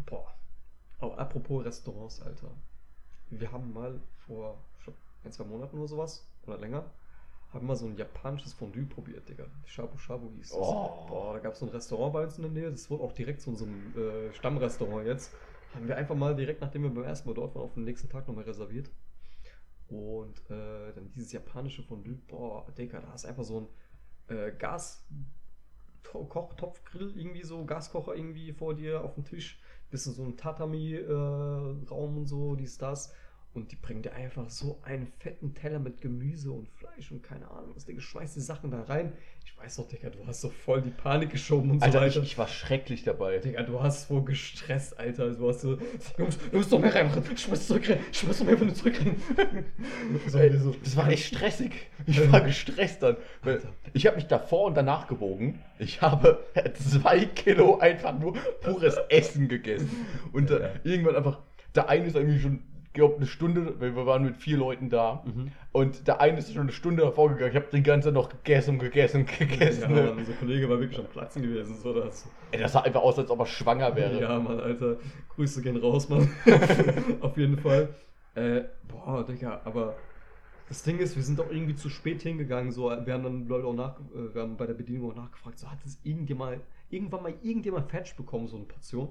boah. Aber apropos Restaurants, Alter. Wir haben mal vor ein, zwei Monaten oder sowas, oder länger, haben mal so ein japanisches Fondue probiert, Digga. Shabu Shabu hieß das. Oh. Boah, da gab es so ein Restaurant bei uns in der Nähe. Das wurde auch direkt zu unserem äh, Stammrestaurant jetzt. Haben wir einfach mal direkt, nachdem wir beim ersten Mal dort waren, auf den nächsten Tag nochmal reserviert. Und äh, dann dieses japanische Fondue. Boah, Digga, da ist einfach so ein äh, Gas... To- Kochtopfgrill, irgendwie so, Gaskocher irgendwie vor dir auf dem Tisch. Bisschen so ein Tatami-Raum und so, dies, das. Und die bringen dir einfach so einen fetten Teller mit Gemüse und Fleisch und keine Ahnung was. Digga, schmeißt die Sachen da rein. Ich weiß doch, Digga, du hast so voll die Panik geschoben und Alter, so ich, weiter. ich war schrecklich dabei. Digga, du hast wohl gestresst, Alter. Du hast so, Jungs, du musst doch mehr reinmachen. Ich muss zurückrennen. Ich muss doch mehr von dir zurückrennen. so, Ey, so. das war echt stressig. Ich war gestresst dann. Alter. ich habe mich davor und danach gewogen. Ich habe zwei Kilo einfach nur pures Essen gegessen. Und äh, Ja. irgendwann einfach, der eine ist irgendwie schon, glaube eine Stunde, weil wir waren mit vier Leuten da. Mhm. Und der eine ist schon eine Stunde davor gegangen. Ich habe die ganze Zeit noch gegessen gegessen gegessen. Ja, Mann, unser Kollege war wirklich am Platzen gewesen. So, das. Ey, das sah einfach aus, als ob er schwanger wäre. Ja, Mann, Alter. Grüße gehen raus, Mann. Auf jeden Fall. Äh, boah, Digga, aber das Ding ist, wir sind auch irgendwie zu spät hingegangen. So, wir haben dann Leute auch nach, äh, wir haben bei der Bedienung auch nachgefragt, so hat es irgendjemand, irgendwann mal irgendjemand Fetch bekommen, so eine Portion?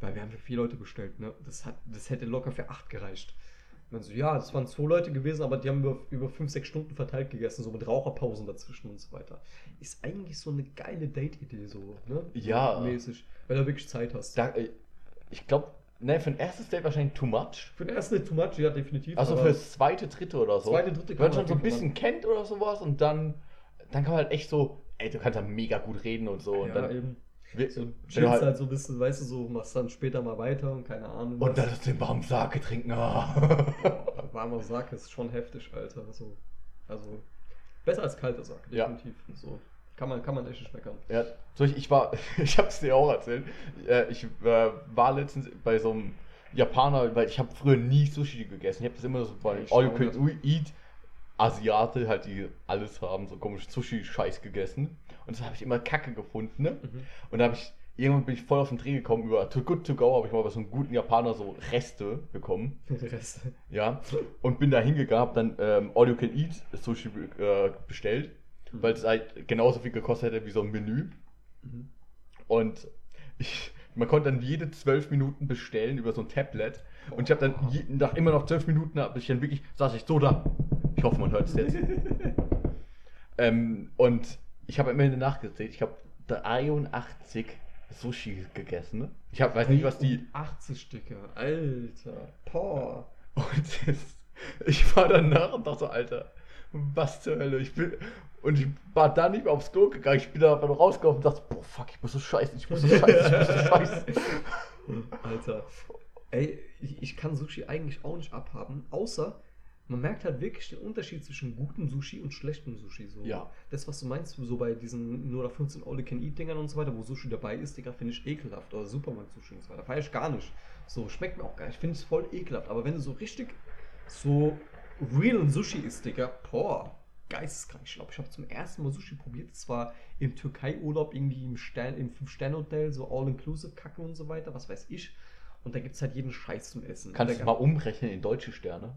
Weil wir haben für vier Leute bestellt, ne? Das, hat, das hätte locker für acht gereicht. Und so, ja, das waren zwei Leute gewesen, aber die haben über, über fünf, sechs Stunden verteilt gegessen, so mit Raucherpausen dazwischen und so weiter. Ist eigentlich so eine geile Date-Idee, so, ne? Ja. Mäßig. Weil du wirklich Zeit hast. Da, äh, ich glaube, ne, für ein erstes Date wahrscheinlich too much. Für den ersten too much, ja, definitiv. Also fürs zweite, dritte oder so. Zweite, dritte Wenn man schon so ein bisschen kennt oder sowas und dann, dann kann man halt echt so, ey, du kannst ja mega gut reden und so. Und ja, dann, eben. So, chillst du halt, halt, so ein bisschen, weißt du, so machst dann später mal weiter und keine Ahnung. und dann ist den warmen Sake trinken. Ah. Boah, warmer Sack ist schon heftig, Alter. So, also, besser als kalter Sack, Ja. definitiv. So, kann man, kann man echt nicht meckern. Ja, ich, war, ich habe es dir auch erzählt. Äh, Ich äh, war letztens bei so einem Japaner, weil ich habe früher nie Sushi gegessen. Ich habe das immer so bei All You Can Eat Asiate, halt die alles haben, so komisch Sushi-Scheiß gegessen. Und das habe ich immer Kacke gefunden. Ne? Und da habe ich, irgendwann bin ich voll auf den Dreh gekommen über Too Good To Go, habe ich mal bei so einem guten Japaner so Reste bekommen. Der Rest. Ja, und bin da hingegangen, hab dann ähm, All You Can Eat Sushi äh, bestellt, Mhm. weil es halt genauso viel gekostet hätte wie so ein Menü. Mhm. Und ich, man konnte dann jede zwölf Minuten bestellen über so ein Tablet. Und ich habe dann je, nach immer noch zwölf Minuten, habe ich dann wirklich, saß ich so da. Ich hoffe, man hört es jetzt. ähm, und ich habe am Ende nachgezählt, ich habe 83 Sushi gegessen. Ich hab, weiß nicht, was die 80 Stücke, Alter. Boah. Und das, ich war danach und dachte so, Alter, was zur Hölle? Ich bin, und ich war da nicht mehr aufs Klo gegangen. Ich bin da einfach nur rausgekommen und dachte, boah, fuck, ich muss so scheißen, ich muss so scheißen, ich muss so scheißen. Alter. Ey, ich, ich kann Sushi eigentlich auch nicht abhaben, außer man merkt halt wirklich den Unterschied zwischen gutem Sushi und schlechtem Sushi. So. Ja. Das, was du meinst, so bei diesen 0 auf 15 All Can Eat Dingern und so weiter, wo Sushi dabei ist, Digga, finde ich ekelhaft. Oder Supermarkt-Sushi und so weiter. Feier ich gar nicht. So, schmeckt mir auch gar nicht. Ich finde es voll ekelhaft. Aber wenn du so richtig so real Sushi isst, Digga, boah, geisteskrank. Ich glaube, ich habe zum ersten Mal Sushi probiert. Das war im Türkei-Urlaub, irgendwie im, Stern, im 5-Sterne-Hotel, so All-Inclusive-Kacken und so weiter, was weiß ich. Und da gibt es halt jeden Scheiß zum Essen. Kannst du mal umrechnen in deutsche Sterne?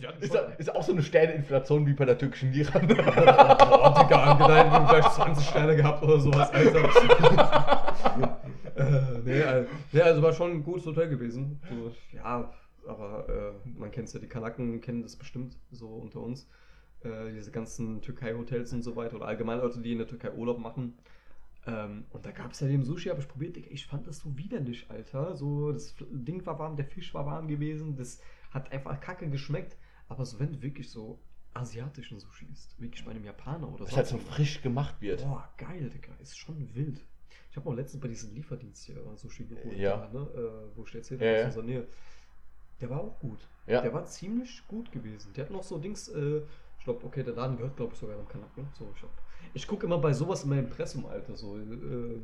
Ja, Ist, da- ist auch so eine Sterneinflation wie bei der türkischen Lira. Oh, Digga, angeleitet, wir haben gleich 20 Sterne gehabt oder sowas, Alter. äh, nee, also, nee, also war schon ein gutes Hotel gewesen. So, ja, aber äh, man kennt es ja, die Kanaken kennen das bestimmt so unter uns. Äh, diese ganzen Türkei-Hotels und so weiter oder allgemein Leute, die in der Türkei Urlaub machen. Ähm, und da gab es ja den Sushi, habe ich probiert, Digga, ich fand das so widerlich, Alter. So, das Ding war warm, der Fisch war warm gewesen, das hat einfach kacke geschmeckt. Aber so, wenn du wirklich so asiatischen Sushi isst, wirklich bei einem Japaner oder Das halt so sonst wo- frisch gemacht wird. Boah, geil, Digga, ist schon wild. Ich habe auch letztens bei diesem Lieferdienst hier Sushi geholt, Ja. da, ne, äh, wo ich erzählt Ja, habe, ja. aus unserer Nähe. Der war auch gut. Ja. Der war ziemlich gut gewesen. Der hat noch so Dings, äh, ich glaube, okay, der Laden gehört, glaube ich, sogar am Kanaken. So, ich, ich gucke immer bei sowas in meinem Impressum, Alter, so, äh,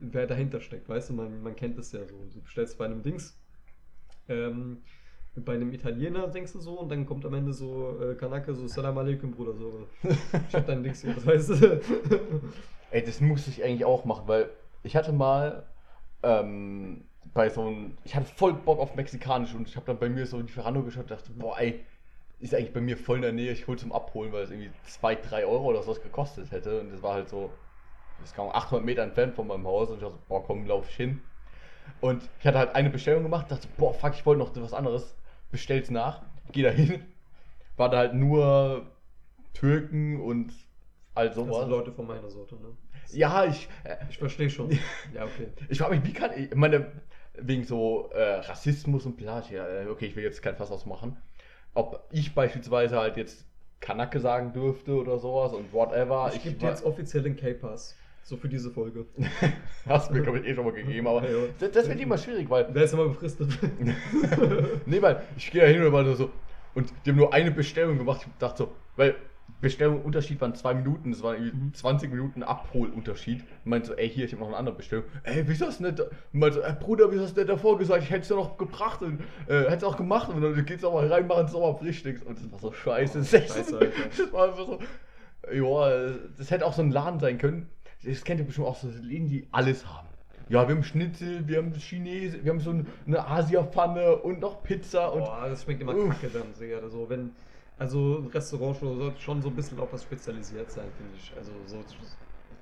wer dahinter steckt, weißt du, man, man kennt das ja so. Du bestellst bei einem Dings, ähm, bei einem Italiener denkst du so und dann kommt am Ende so äh, Kanake, so Salam Alaikum, Bruder, so. Ich hab dein Dings hier, weißt du? Ey, das muss ich eigentlich auch machen, weil ich hatte mal ähm, bei so einem, ich hatte voll Bock auf Mexikanisch und ich habe dann bei mir so in die Verhandlung geschaut und dachte, boah, ey, ist eigentlich bei mir voll in der Nähe, ich hol zum Abholen, weil es irgendwie 2, 3 Euro oder sowas gekostet hätte und das war halt so, das kam 800 Meter entfernt von meinem Haus und ich dachte, boah, komm, lauf ich hin. Und ich hatte halt eine Bestellung gemacht, dachte, boah, fuck, ich wollte noch was anderes, bestell's nach, geh da hin, war da halt nur Türken und all Das sind sowas. Leute von meiner Sorte, ne? Ja, ich, äh, Ich verstehe schon. Ja, okay. ich frage mich, wie kann ich, meine, wegen so äh, Rassismus und bla. Ja, äh, okay, ich will jetzt kein Fass ausmachen. Ob ich beispielsweise halt jetzt Kanake sagen dürfte oder sowas und whatever. Ich gebe dir jetzt offiziell den K-Pass. So für diese Folge. Hast du mir, glaube ich, eh schon mal gegeben, aber Ja, ja. das, das wird immer schwierig, weil Der ist immer befristet. nee, weil ich gehe ja hin und mal nur so. Und die haben nur eine Bestellung gemacht. Ich dachte so, weil Bestellung Unterschied waren zwei Minuten, das war irgendwie 20 Minuten Abholunterschied. Und meinte so, ey, hier, ich habe noch eine andere Bestellung. Ey, wieso hast du nicht. Meinte so, ey, Bruder, wieso hast du nicht davor gesagt? Ich hätte es ja noch gebracht und äh, hätte es auch gemacht. Und dann geht's auch mal rein, machen es auch mal Frühstücks. Und das war so scheiße. Das, Scheiße, das war einfach so. Ja, das hätte auch so ein Laden sein können. Das kennt ihr bestimmt auch so Läden, die alles haben. Ja, wir haben Schnitzel, wir haben Chinesisch, wir haben so eine Asia-Pfanne und noch Pizza und. Boah, das schmeckt immer Uff. kacke dann, Digga. Also, wenn, also ein Restaurant schon- sollte schon so ein bisschen auf was spezialisiert sein, finde ich. Also, so,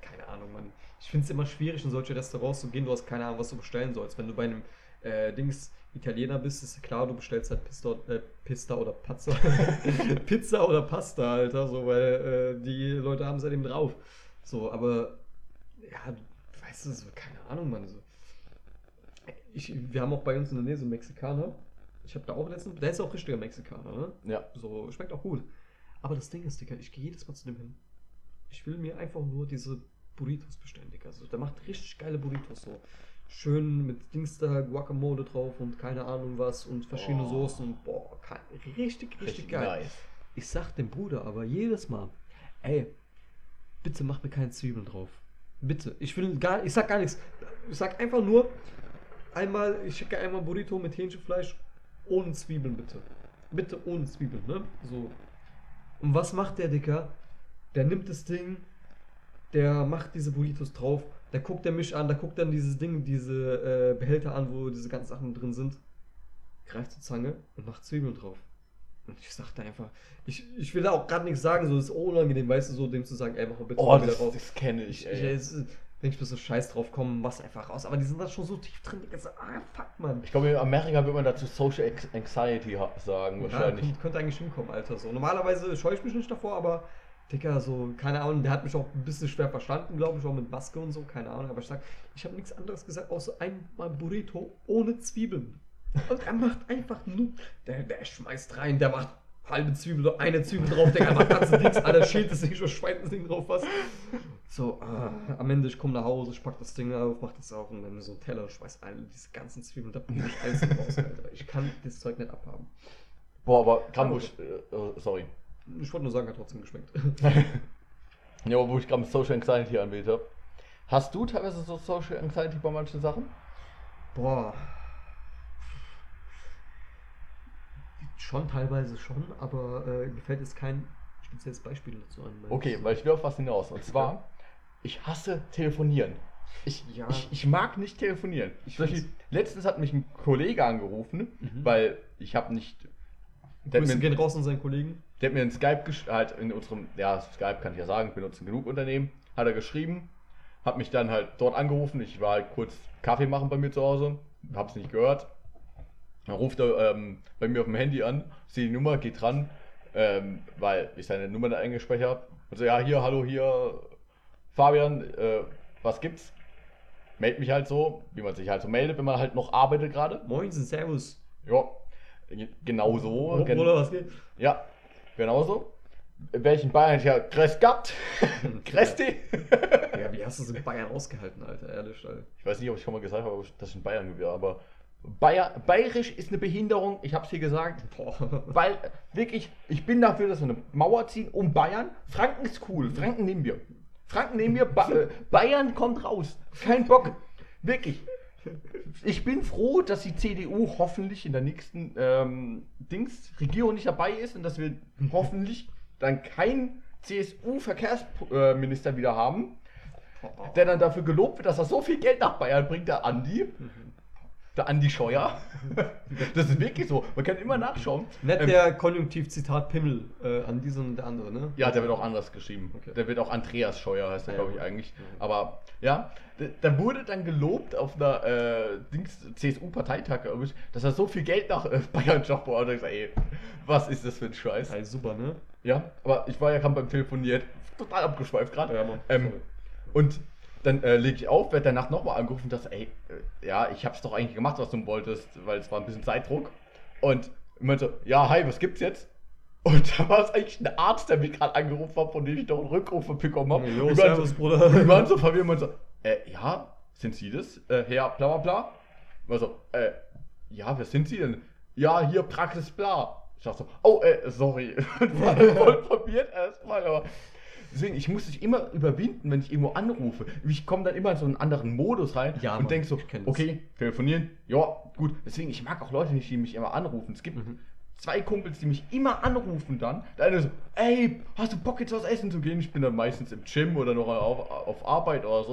keine Ahnung, man. Ich finde es immer schwierig, in solche Restaurants zu gehen, du hast keine Ahnung, was du bestellen sollst. Wenn du bei einem äh, Dings Italiener bist, ist klar, du bestellst halt Pista, äh, Pista oder Pizza. Pizza oder Pasta, Alter, so, weil äh, die Leute haben es halt eben drauf. So, aber, ja, weißt du, so, keine Ahnung, Mann. So. Ich, wir haben auch bei uns in der Nähe so einen Mexikaner. Ich habe da auch letztens, der ist auch richtiger Mexikaner, ne? Ja. So, schmeckt auch gut. Aber das Ding ist, Digga, ich gehe jedes Mal zu dem hin. Ich will mir einfach nur diese Burritos bestellen, Digga. Also, der macht richtig geile Burritos so. Schön mit Dings da, Guacamole drauf und keine Ahnung was und verschiedene Oh. Soßen und boah, richtig, richtig, Richtig geil. nice. Ich sag dem Bruder aber jedes Mal, ey, bitte mach mir keine Zwiebeln drauf. Bitte. Ich will gar, ich sag gar nichts. Ich sag einfach nur, einmal, ich schicke einmal Burrito mit Hähnchenfleisch ohne Zwiebeln, bitte. Bitte ohne Zwiebeln, ne? So. Und was macht der, Dicker? Der nimmt das Ding, der macht diese Burritos drauf, der guckt der mich an, der guckt dann dieses Ding, diese äh, Behälter an, wo diese ganzen Sachen drin sind, greift zur Zange und macht Zwiebeln drauf. Und ich sagte einfach, ich, ich will da auch gerade nichts sagen, so ist unangenehm, weißt du, so dem zu sagen, ey, mach mal bitte Oh, mal das, raus. das kenne ich, Ich, ich, ey. es, wenn ich bis so scheiß drauf komme, mach's einfach raus. Aber die sind da schon so tief drin, Digga, so, ah, fuck, man. Ich glaube, in Amerika würde man dazu Social Anxiety sagen, Ja, wahrscheinlich. könnte, könnte eigentlich hinkommen, Alter. So. Normalerweise scheue ich mich nicht davor, aber Digga, so, keine Ahnung, der hat mich auch ein bisschen schwer verstanden, glaube ich, auch mit Maske und so, keine Ahnung. Aber ich sag, ich habe nichts anderes gesagt, außer einmal Burrito ohne Zwiebeln. Und er macht einfach nur, der, der schmeißt rein, der macht halbe Zwiebel, eine Zwiebel drauf, der macht ganze Dings, Alter, schält das Ding schon, schweißt das Ding drauf, was. So, ah, am Ende, ich komme nach Hause, ich pack das Ding auf, mach das auf und dann so einen Teller, schmeiß alle diese ganzen Zwiebeln, da bin ich alles raus, Alter. Ich kann das Zeug nicht abhaben. Boah, aber Grambusch, äh, äh, sorry. Ich wollte nur sagen, hat trotzdem geschmeckt. Ja, aber wo ich gerade mit Social Anxiety anwählt habe. Hast du teilweise so Social Anxiety bei manchen Sachen? Boah. Schon teilweise schon, aber äh, mir fällt jetzt kein spezielles Beispiel dazu ein. Okay, weil ich will auf was hinaus. Und zwar, ich hasse telefonieren. Ich, Ja. ich, ich mag nicht telefonieren. Beispiel, letztens hat mich ein Kollege angerufen, Mhm. weil ich habe nicht. Der hat, Grüße mir, gehen raus an seinen Kollegen. der hat mir in Skype halt in unserem, ja, Skype kann ich ja sagen, wir benutzen genug Unternehmen, hat er geschrieben, hat mich dann halt dort angerufen. Ich war halt kurz Kaffee machen bei mir zu Hause, hab's nicht gehört. Dann ruft er ähm, bei mir auf dem Handy an, sehe die Nummer, geht dran, ähm, weil ich seine Nummer da eingespeichert habe. Und so, ja, hier, hallo, hier, Fabian, äh, was gibt's? Meld mich halt so, wie man sich halt so meldet, wenn man halt noch arbeitet gerade. Moin, Servus. Ja, genau so. gen- Oder was geht? ja, genau so. Welchen Bayern ja, Grüß Gott, Grüß dich. Ja, wie hast du es in Bayern ausgehalten, Alter? Ehrlich, Alter. Ich weiß nicht, ob ich schon mal gesagt habe, dass ich in Bayern wäre, aber Bayer, Bayerisch ist eine Behinderung, ich habe es hier gesagt. Boah. Weil wirklich, ich bin dafür, dass wir eine Mauer ziehen um Bayern. Franken ist cool, Franken nehmen wir. Franken nehmen wir, ba äh, Bayern kommt raus. Kein Bock. Wirklich. Ich bin froh, dass die CDU hoffentlich in der nächsten ähm, Dings Regierung nicht dabei ist und dass wir hoffentlich dann keinen CSU-Verkehrsminister wieder haben, der dann dafür gelobt wird, dass er so viel Geld nach Bayern bringt, der Andi. Der Andi Scheuer. Das ist wirklich so. Man kann immer nachschauen. Nicht Ähm, der Konjunktiv-Zitat Pimmel äh, an diesen und der andere, ne? Ja, der wird auch anders geschrieben. Okay. Der wird auch Andreas Scheuer, heißt er, Ah, ja, glaube ich, eigentlich. Mhm. Aber ja, da wurde dann gelobt auf einer äh, CSU-Parteitag, glaube ich, dass er so viel Geld nach äh, Bayern schafft. Und ich sag, ey, was ist das für ein Scheiß? Ey, super, ne? Ja, aber ich war ja gerade beim Telefonieren, total abgeschweift gerade. Ja. Ähm, und dann äh, lege ich auf, werde danach nochmal angerufen, dass, ey, äh, ja, ich hab's doch eigentlich gemacht, was du wolltest, weil es war ein bisschen Zeitdruck. Und ich meinte so, ja, hi, was gibt's jetzt? Und da war es eigentlich ein Arzt, der mich gerade angerufen hat, von dem ich doch einen Rückruf bekommen habe. Jo, Die servus, meinte- Bruder. Die waren so verwirrt und so, äh, ja, sind Sie das? Äh, Herr bla bla bla. Ich war so, äh, ja, wer sind Sie denn? Ja, hier Praxis bla. Ich dachte so, oh, äh, sorry. Und war voll verwirrt erstmal, aber. Deswegen, ich muss mich immer überwinden, wenn ich irgendwo anrufe. Ich komme dann immer in so einen anderen Modus rein Ja, und denke so, okay, telefonieren, ja, gut. Deswegen, ich mag auch Leute nicht, die mich immer anrufen. Es gibt Mhm. zwei Kumpels, die mich immer anrufen dann. Der eine so, ey, hast du Bock jetzt was essen zu gehen? Ich bin dann meistens im Gym oder noch auf, auf Arbeit oder so.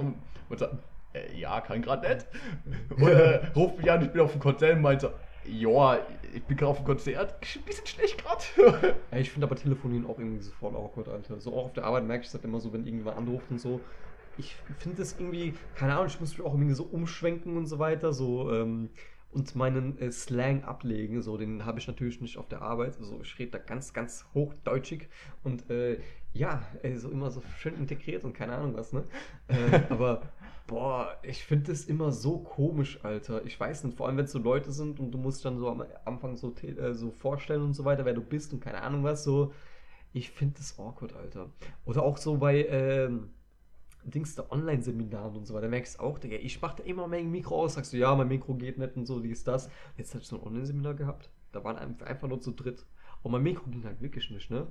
Und so, äh, ja, kann gerade nicht. Oder ruft mich an, ich bin auf dem Konzert und meint so, ja, ich bin gerade auf dem Konzert. Ein bisschen schlecht gerade. Ja, ich finde aber Telefonieren auch irgendwie so voll awkward, Alter. So auch auf der Arbeit merke ich das immer so, wenn irgendjemand anruft und so. Ich finde das irgendwie, keine Ahnung, ich muss mich auch irgendwie so umschwenken und so weiter, so ähm, und meinen äh, Slang ablegen. So, den habe ich natürlich nicht auf der Arbeit. Also ich rede da ganz, ganz hochdeutschig und äh, ja, ey, so immer so schön integriert und keine Ahnung was, ne? Äh, aber boah, ich finde das immer so komisch, Alter. Ich weiß nicht, vor allem wenn es so Leute sind und du musst dann so am Anfang so, äh, so vorstellen und so weiter, wer du bist und keine Ahnung was, so. Ich finde das awkward, Alter. Oder auch so bei, ähm, Dings da Online-Seminaren und so weiter, merkst du auch, Digga, ich mach da immer mein Mikro aus, sagst du, ja, mein Mikro geht nicht und so, dies, das. Jetzt hatte ich so ein Online-Seminar gehabt, da waren ein- einfach nur zu dritt. Und mein Mikro ging halt wirklich nicht, ne?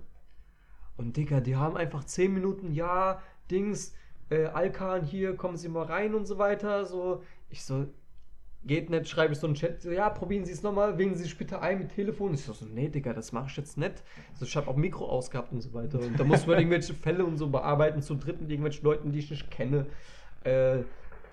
Und Digga, die haben einfach 10 Minuten, ja, Dings, äh, Alkan hier, kommen Sie mal rein und so weiter. So, ich so, geht nicht, schreibe ich so einen Chat, so, ja, probieren Sie es nochmal, wählen Sie sich bitte ein mit Telefon. Ich so, so nee, Digga, das mache ich jetzt nicht. So, ich habe auch Mikro ausgehabt und so weiter. Und da muss man irgendwelche Fälle und so bearbeiten, zu dritt mit irgendwelchen Leuten, die ich nicht kenne. Äh,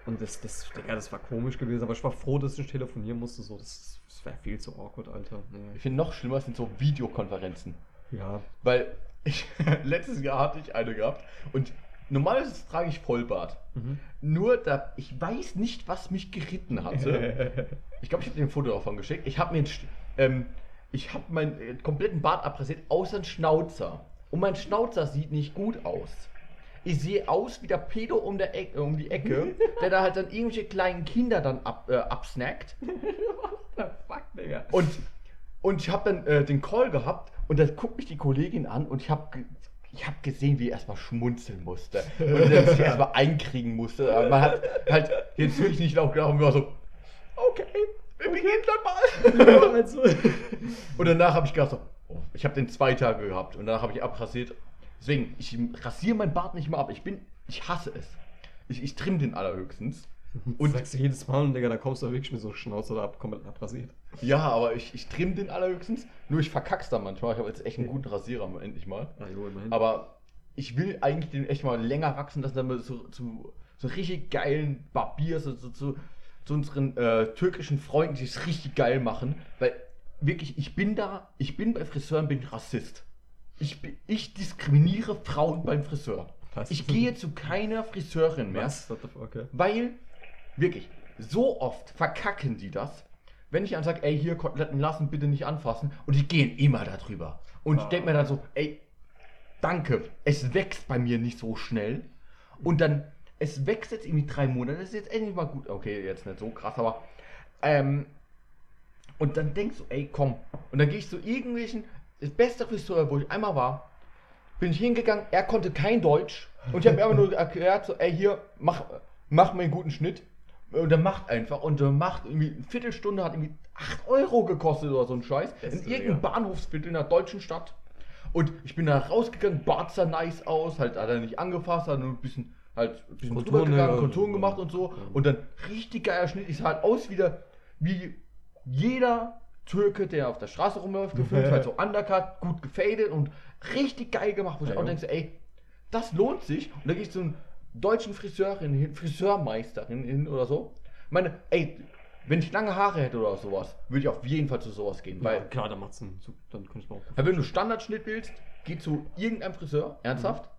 und das, das, Digga, das war komisch gewesen, aber ich war froh, dass ich nicht telefonieren musste. So, das, das wäre viel zu awkward, Alter. Ich Nee. finde noch schlimmer sind so Videokonferenzen. Ja. Weil ich, letztes Jahr hatte ich eine gehabt und normalerweise trage ich Vollbart. Mhm. Nur da, ich weiß nicht, was mich geritten hatte. Ich glaube, ich habe dir ein Foto davon geschickt. Ich habe mir, ähm, ich habe meinen äh, kompletten Bart abrasiert, außer ein Schnauzer. Und mein Schnauzer sieht nicht gut aus. Ich sehe aus wie der Pedo um, der Eck, um die Ecke, der da halt dann irgendwelche kleinen Kinder dann ab, äh, absnackt. What the fuck, Digga? Und, und ich habe dann äh, den Call gehabt und da guckt mich die Kollegin an und ich habe ich hab gesehen, wie er erstmal schmunzeln musste. Und er sich erstmal einkriegen musste. Aber man hat halt jetzt wirklich nicht laut gedacht und war so, okay, wir beginnen dann mal. Also. Und danach habe ich gedacht, so, oh, ich habe den zwei Tage gehabt und danach habe ich abrasiert. Deswegen, ich rasiere meinen Bart nicht mehr ab. Ich bin, ich hasse es. Ich, ich trimm den allerhöchstens. Und Und sagst du jedes Mal, und Digga, da kommst du wirklich mit so Schnauze da ab, komplett abrasiert. Ja, aber ich, ich trimm den allerhöchstens. Nur ich verkack's da manchmal. Ich habe jetzt echt einen guten Rasierer endlich mal. Ah, jo, immerhin. Aber ich will eigentlich den echt mal länger wachsen lassen, damit so zu so richtig geilen Barbiers, so, so, zu, zu unseren äh, türkischen Freunden, die es richtig geil machen. Weil wirklich, ich bin da, ich bin bei Friseuren, bin Rassist. Ich, bin- ich diskriminiere Frauen beim Friseur. Was? Ich gehe zu keiner Friseurin mehr. Was? What the fuck, okay. Weil, wirklich, so oft verkacken die das, wenn ich dann sage, ey, hier Koteletten lassen, bitte nicht anfassen. Und die gehen immer darüber. Und ich denke mir dann so, ey, danke, es wächst bei mir nicht so schnell. Und dann, es wächst jetzt irgendwie drei Monate, das ist jetzt endlich mal gut. Okay, jetzt nicht so krass, aber, ähm, und dann denkst du, ey, komm. Und dann gehe ich zu irgendwelchen, das beste Friseur, wo ich einmal war, bin ich hingegangen, er konnte kein Deutsch. Und ich habe mir einfach nur erklärt, so, ey, hier, mach, mach mir einen guten Schnitt. Und er macht einfach. Und er macht irgendwie, eine Viertelstunde hat irgendwie 8 Euro gekostet oder so ein Scheiß. Beste, in irgendeinem. Bahnhofsviertel in einer deutschen Stadt. Und ich bin da rausgegangen, Bart sah nice aus, halt hat er nicht angefasst, hat nur ein bisschen, halt ein bisschen Konturen, drüber gegangen, ja. Konturen gemacht und so. Und dann richtig geiler Schnitt. Ich sah halt aus wie, der, wie jeder Türke, der auf der Straße rumläuft, gefühlt, halt so undercut, gut gefadet und richtig geil gemacht, wo ich Ja, auch denke, ey, das lohnt sich. Und da gehe ich zu einem deutschen Friseurin hin, Friseurmeisterin hin oder so. Meine, ey, wenn ich lange Haare hätte oder sowas, würde ich auf jeden Fall zu sowas gehen. Weil, Weil, klar, da macht's. So, Dann könnte ich mir auch. wenn du Standardschnitt willst, geh zu irgendeinem Friseur, ernsthaft.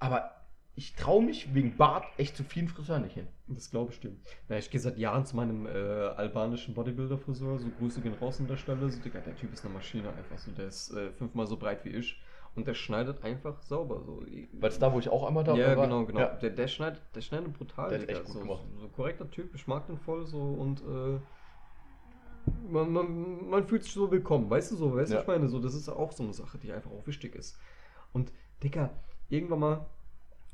Aber ich traue mich wegen Bart echt zu vielen Friseuren nicht hin. Das glaube ich dir. Na, ich gehe seit Jahren zu meinem äh, albanischen Bodybuilder-Friseur. So Grüße gehen raus an der Stelle. So, Digga, der Typ ist eine Maschine einfach so. Der ist äh, fünfmal so breit wie ich. Und der schneidet einfach sauber. So. Weil es da, wo ich auch einmal da ja, war. genau, genau. Ja. Der, der, schneidet, der schneidet brutal. Der hat echt gut so, gemacht. so korrekter Typ, ich mag den voll so und äh, man, man, man fühlt sich so willkommen, weißt du so, weißt du, Ja. ich meine, so, das ist auch so eine Sache, die einfach auch wichtig ist. Und Digga, irgendwann mal,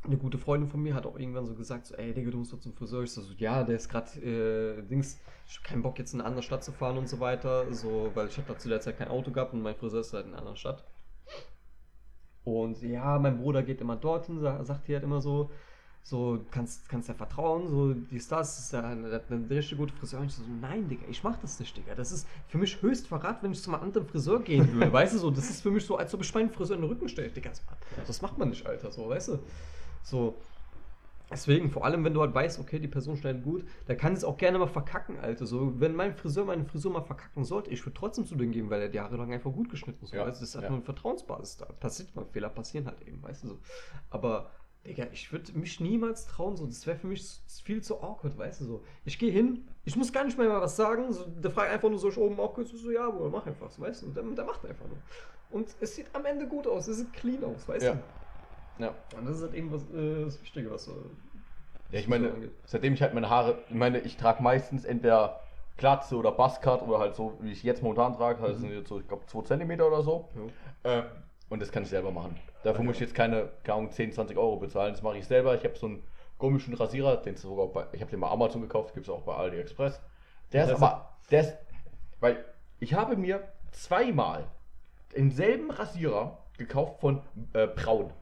eine gute Freundin von mir hat auch irgendwann so gesagt, so, ey Digga, du musst doch zum Friseur. Ich so, so ja, der ist gerade, äh, Dings, ich hab keinen Bock jetzt in eine andere Stadt zu fahren und so weiter, so, weil ich habe da zu der Zeit kein Auto gehabt und mein Friseur ist halt in einer anderen Stadt. Und ja, mein Bruder geht immer dorthin, sa- sagt hier halt immer so, so, kannst, kannst ja vertrauen, so, dies, das, ist ja eine, eine, eine richtig gute Friseur. Und ich so, nein, Digga, ich mach das nicht, Digga. Das ist für mich höchst Verrat, wenn ich zu einem anderen Friseur gehen würde, weißt du, so, das ist für mich so, als ob ich meinen Friseur in den Rücken stelle, Digga, das, das macht man nicht, Alter, so, weißt du. So, Deswegen, vor allem, wenn du halt weißt, okay, die Person schneidet gut, da kann es auch gerne mal verkacken, Alter. So, wenn mein Friseur meine Frisur mal verkacken sollte, ich würde trotzdem zu dem gehen, weil er die Jahre lang einfach gut geschnitten ist. Ja, du, das ist ja. einfach eine Vertrauensbasis da. Passiert mal, Fehler passieren halt eben, weißt du so. Aber, Digga, ich würde mich niemals trauen, so, das wäre für mich viel zu awkward, weißt du so. Ich gehe hin, ich muss gar nicht mehr mal was sagen, so, der fragt einfach nur so, ich oben auch kurz, so, ja, Bruder, mach einfach, so, weißt du, und der, der macht einfach nur. Und es sieht am Ende gut aus, es sieht clean aus, weißt Ja. du. Ja. Und das ist halt eben was, äh, das Wichtige, was so. Ja, ich meine, So seitdem ich halt meine Haare, ich meine, ich trage meistens entweder Glatze oder Buzzcut oder halt so, wie ich jetzt momentan trage, halt Mhm. sind jetzt so, ich glaube, 2 cm oder so. Ähm, und das kann ich selber machen. Dafür Ah, muss ich ja. jetzt keine, keine Ahnung, 10, 20 Euro bezahlen. Das mache ich selber. Ich habe so einen komischen Rasierer, den es sogar bei, ich habe den bei Amazon gekauft, gibt es auch bei AliExpress. Der ist aber, der ist, weil ich habe mir zweimal denselben Rasierer gekauft von äh, Braun.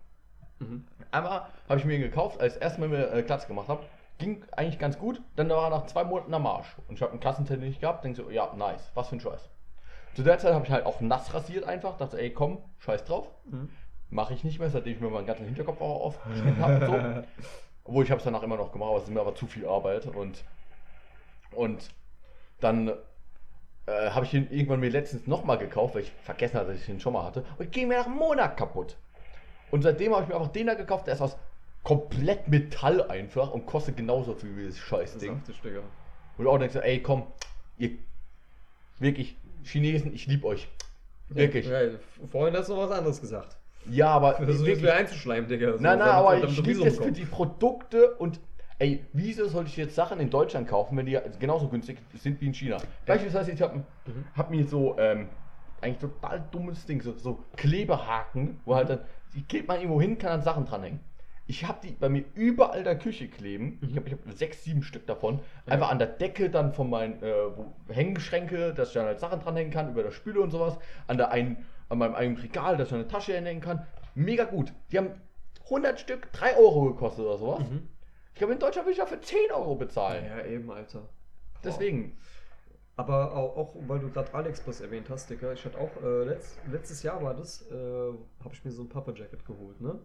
Mhm. Einmal habe ich mir ihn gekauft, als ich das erste Mal mir äh, Glatze gemacht habe. Ging eigentlich ganz gut. Dann war er nach zwei Monaten am Arsch. Und ich habe einen Kassentermin nicht gehabt. Denke so, ja, nice. Was für ein Scheiß. Zu der Zeit habe ich halt auch nass rasiert einfach. Dachte, ey, komm, scheiß drauf. Mhm. Mache ich nicht mehr, seitdem ich mir meinen ganzen Hinterkopf auch aufgeschnitten habe. So. Obwohl ich habe es danach immer noch gemacht, aber es ist mir aber zu viel Arbeit. Und, und dann äh, habe ich ihn irgendwann mir letztens nochmal gekauft, weil ich vergessen hatte, dass ich ihn schon mal hatte. Und ging mir nach einem Monat kaputt. Und seitdem habe ich mir einfach den da gekauft, der ist aus komplett Metall einfach und kostet genauso viel wie das Scheißding. du auch denkst, ey komm, ihr wirklich, Chinesen, ich liebe euch. Wirklich. Ja, vorhin hast du noch was anderes gesagt. Ja, aber Versuch wirklich, wieder einzuschleimen, Digga. So, Nein, nein, aber ich du liebe das für die Produkte und ey, wieso sollte ich jetzt Sachen in Deutschland kaufen, wenn die genauso günstig sind wie in China? Beispielsweise, ich habe Mhm. hab mir so, ähm, eigentlich total dummes Ding, so, so Klebehaken, wo halt dann, die klebt man irgendwo hin, kann dann Sachen dranhängen. Ich habe die bei mir überall in der Küche kleben. Ich glaube, ich habe sechs, sieben Stück davon. Ja. Einfach an der Decke dann von meinen äh, Hängeschränke, dass ich dann halt Sachen dranhängen kann, über der Spüle und sowas. An, der einen, an meinem eigenen Regal, dass ich eine Tasche hinhängen kann. Mega gut. Die haben 100 Stück 3 Euro gekostet oder sowas. Mhm. Ich glaube, in Deutschland würde ich dafür 10 Euro bezahlen. Ja, eben, Alter. Deswegen. Aber auch, auch weil du gerade AliExpress erwähnt hast, Digga, ich hatte auch, äh, letzt, letztes Jahr war das, äh, habe ich mir so ein Papa Jacket geholt, ne?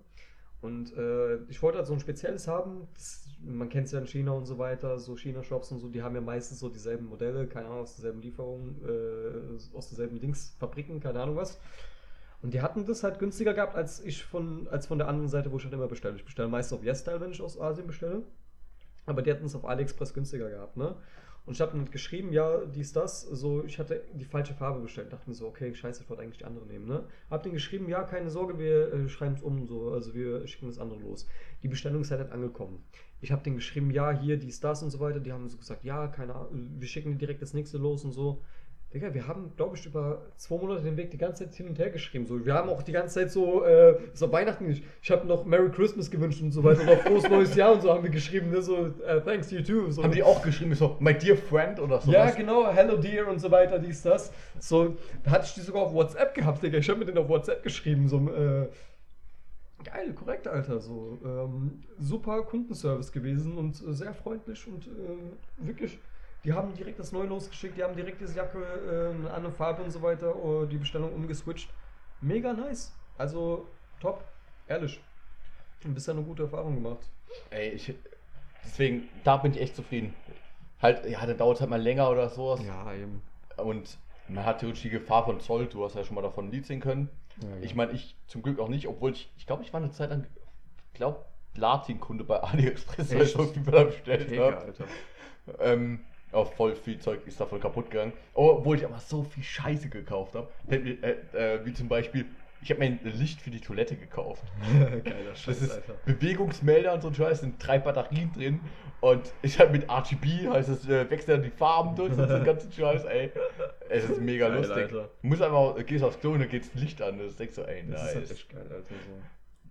Und äh, ich wollte halt so ein spezielles haben, das, man kennt es ja in China und so weiter, so China-Shops und so, die haben ja meistens so dieselben Modelle, keine Ahnung, aus derselben Lieferung, äh, aus derselben Dings, Fabriken, keine Ahnung was. Und die hatten das halt günstiger gehabt, als ich von, als von der anderen Seite, wo ich halt immer bestelle. Ich bestelle meist auf YesStyle, wenn ich aus Asien bestelle. Aber die hatten es auf AliExpress günstiger gehabt, ne? Und ich habe dann geschrieben, ja, dies, das, so, ich hatte die falsche Farbe bestellt. Dachte mir so, okay, scheiße, ich wollte eigentlich die andere nehmen, ne? Hab den geschrieben, ja, keine Sorge, wir äh, schreiben es um, so, also wir schicken das andere los. Die Bestellung ist halt nicht angekommen. Ich habe den geschrieben, ja, hier, dies, das und so weiter. Die haben so gesagt, ja, keine Ahnung, wir schicken direkt das nächste los und so. Digga, wir haben, glaube ich, über zwei Monate den Weg die ganze Zeit hin und her geschrieben. So, wir haben auch die ganze Zeit so, äh, so Weihnachten, ich, ich habe noch Merry Christmas gewünscht und so weiter, noch frohes neues Jahr und so haben wir geschrieben, ne, so, äh, thanks you too. So. Haben die auch geschrieben, so, my dear friend oder sowas? Ja, genau, Hello Dear und so weiter, dies, das. So, da hatte ich die sogar auf WhatsApp gehabt, Digga. Ich habe mit denen auf WhatsApp geschrieben, so, äh, geil, korrekt, Alter, so, ähm, super Kundenservice gewesen und äh, sehr freundlich und äh, wirklich, die haben direkt das Neue losgeschickt, die haben direkt diese Jacke, äh, eine andere Farbe und so weiter, äh, die Bestellung umgeswitcht. Mega nice, also top, ehrlich. Bisher eine gute Erfahrung gemacht. Ey, ich, deswegen, da bin ich echt zufrieden. Halt, ja, dann dauert halt mal länger oder sowas. Ja, eben. Und man hat theoretisch die Gefahr von Zoll, du hast ja schon mal davon ein Lied singen können. Ja, ja. Ich meine, ich zum Glück auch nicht, obwohl ich, ich glaube, ich war eine Zeit lang, ich glaube, Platin-Kunde bei AliExpress, weil ich da bestellt habe. Ähm, auch voll viel Zeug ist davon kaputt gegangen. Obwohl ich aber so viel Scheiße gekauft habe. Äh, äh, wie zum Beispiel Ich habe mir ein Licht für die Toilette gekauft. Geiler Das Scheiß, ist Alter. Bewegungsmelder und so ein Scheiß, sind drei Batterien drin. Und ich habe mit RGB, heißt es, äh, wechselt dann die Farben durch und so einen ganzen Scheiß, ey. Es ist mega Geil, lustig. Alter. Du musst einfach, gehst aufs Klo und dann geht das Licht an. Das denkst du, ey, Das ist halt nice. echt geil, Alter. So.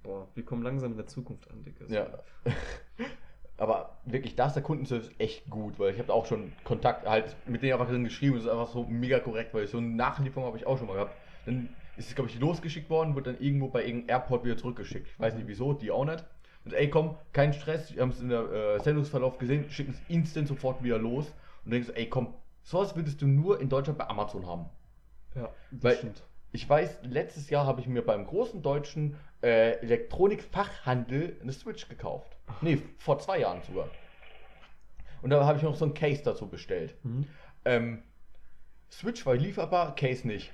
Boah, wir kommen langsam in der Zukunft an. So. Ja. Aber wirklich, da ist der Kundenservice echt gut, weil ich habe auch schon Kontakt halt mit denen einfach drin geschrieben, das ist einfach so mega korrekt, weil so eine Nachlieferung habe ich auch schon mal gehabt. Dann ist es, glaube ich, losgeschickt worden, wird dann irgendwo bei irgendeinem Airport wieder zurückgeschickt. Ich weiß nicht wieso, die auch nicht. Und ey, komm, kein Stress, wir haben es in der äh, Sendungsverlauf gesehen, schicken es instant sofort wieder los und denkst, ey, komm, sowas würdest du nur in Deutschland bei Amazon haben. Ja, das Weil- stimmt. Ich weiß, letztes Jahr habe ich mir beim großen deutschen äh, Elektronikfachhandel eine Switch gekauft. Nee, vor zwei Jahren sogar. Und da habe ich noch so ein Case dazu bestellt. Mhm. Ähm, Switch war lieferbar, Case nicht.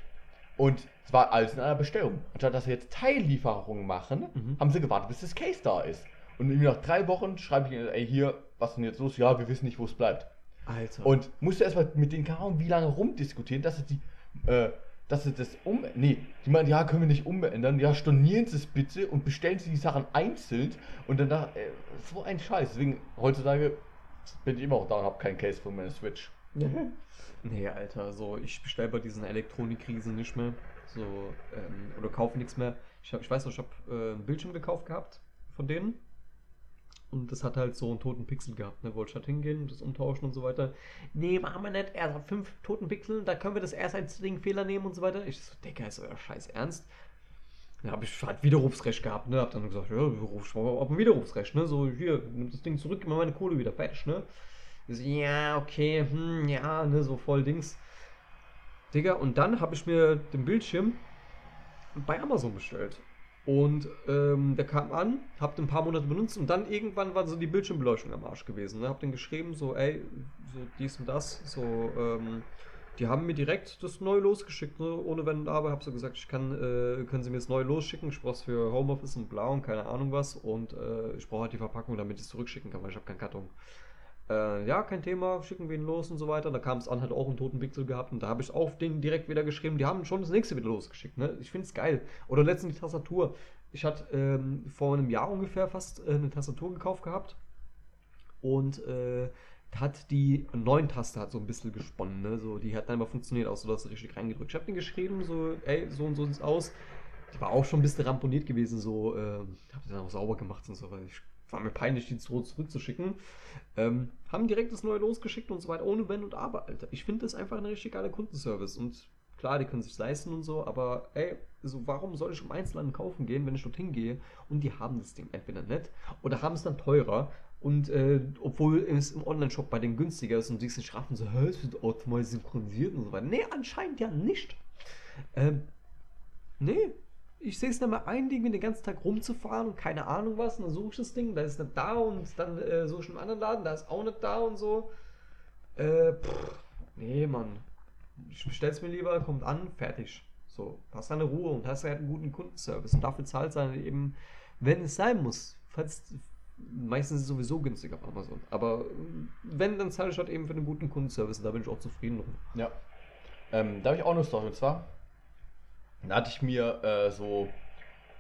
Und es war alles in einer Bestellung. Anstatt dass sie jetzt Teillieferungen machen, Mhm. haben sie gewartet, bis das Case da ist. Und nach drei Wochen schreibe ich ihnen, ey, hier, was ist denn jetzt los? Ja, wir wissen nicht, wo es bleibt. Alter. Und musste erstmal mit keine Ahnung, wie lange rumdiskutieren, dass sie die, äh, dass sie das um. Nee, die meinen, ja, können wir nicht umändern. Ja, stornieren Sie es bitte und bestellen Sie die Sachen einzeln. Und dann da, äh, so ein Scheiß. Deswegen, heutzutage bin ich immer auch da und habe keinen Case für meine Switch. Nee, Alter, so ich bestelle bei diesen Elektronikriesen nicht mehr. So, ähm, oder kaufe nichts mehr. Ich, hab, ich weiß noch, ich habe äh, einen Bildschirm gekauft gehabt von denen. Und das hat halt so einen toten Pixel gehabt. Ne? Wollte halt hingehen, das umtauschen und so weiter. Nee, machen wir nicht. Er hat fünf toten Pixel, da können wir das erst als Ding Fehler nehmen und so weiter. Ich so, Digga, ist euer Scheiß ernst? Dann habe ich halt Widerrufsrecht gehabt, ne? Hab dann gesagt, ja, ruf ich mal auf ein Widerrufsrecht, ne? So, hier, nimm das Ding zurück, gib mir meine Kohle wieder, fertig, ne? So, ja, okay, hm, ja, ne, so voll Dings. Digga, und dann habe ich mir den Bildschirm bei Amazon bestellt. Und ähm, der kam an, hab den ein paar Monate benutzt und dann irgendwann war so die Bildschirmbeleuchtung am Arsch gewesen. Ne? Hab den geschrieben, so, ey, so dies und das, so, ähm, die haben mir direkt das neu losgeschickt, ne? ohne Wenn und Aber. Hab so gesagt, ich kann, äh, können sie mir das neu losschicken. Ich brauch's für Homeoffice und blau und keine Ahnung was. Und äh, ich brauche halt die Verpackung, damit ich es zurückschicken kann, weil ich habe keinen Karton. Äh, ja, kein Thema, schicken wir ihn los und so weiter. Da kam es an, hat auch einen toten Pixel gehabt und da habe ich auf den direkt wieder geschrieben. Die haben schon das nächste wieder losgeschickt. Ne? Ich finde es geil. Oder letztens die Tastatur. Ich hatte ähm, vor einem Jahr ungefähr fast äh, eine Tastatur gekauft gehabt und äh, hat die neuen Taste hat so ein bisschen gesponnen. Ne? So, die hat dann mal funktioniert, auch so dass richtig reingedrückt. Ich habe den geschrieben, so, ey, so und so sieht's aus. Die war auch schon ein bisschen ramponiert gewesen, so, ähm, hab die dann auch sauber gemacht und so, weil ich war mir peinlich, die zurück, zurückzuschicken. Ähm, haben direkt das neue losgeschickt und so weiter, ohne Wenn und Aber, Alter. Ich finde das einfach ein richtig geiler Kundenservice und klar, die können sich leisten und so, aber ey, so warum soll ich im Einzelhandel kaufen gehen, wenn ich dorthin gehe und die haben das Ding entweder nicht oder haben es dann teurer und äh, obwohl es im Online-Shop bei denen günstiger ist und die es nicht raffen, so, hä, es wird automatisch synchronisiert und so weiter. Nee, anscheinend ja nicht. Ähm, nee, ich sehe es nicht mehr ein, irgendwie den ganzen Tag rumzufahren und keine Ahnung was. Und dann suche ich das Ding, da ist nicht da und dann äh, suche ich einen anderen Laden, da ist auch nicht da und so. Äh, pff, nee, Mann. Ich bestell's mir lieber, kommt an, fertig. So, hast deine Ruhe und hast halt einen guten Kundenservice. Und dafür zahlt es dann eben, wenn es sein muss. Falls, meistens ist es sowieso günstig auf Amazon. Aber äh, wenn, dann zahle ich halt eben für einen guten Kundenservice und da bin ich auch zufrieden drum. Ja. Ähm, da habe ich auch eine Story. Und zwar, da hatte ich mir äh, so,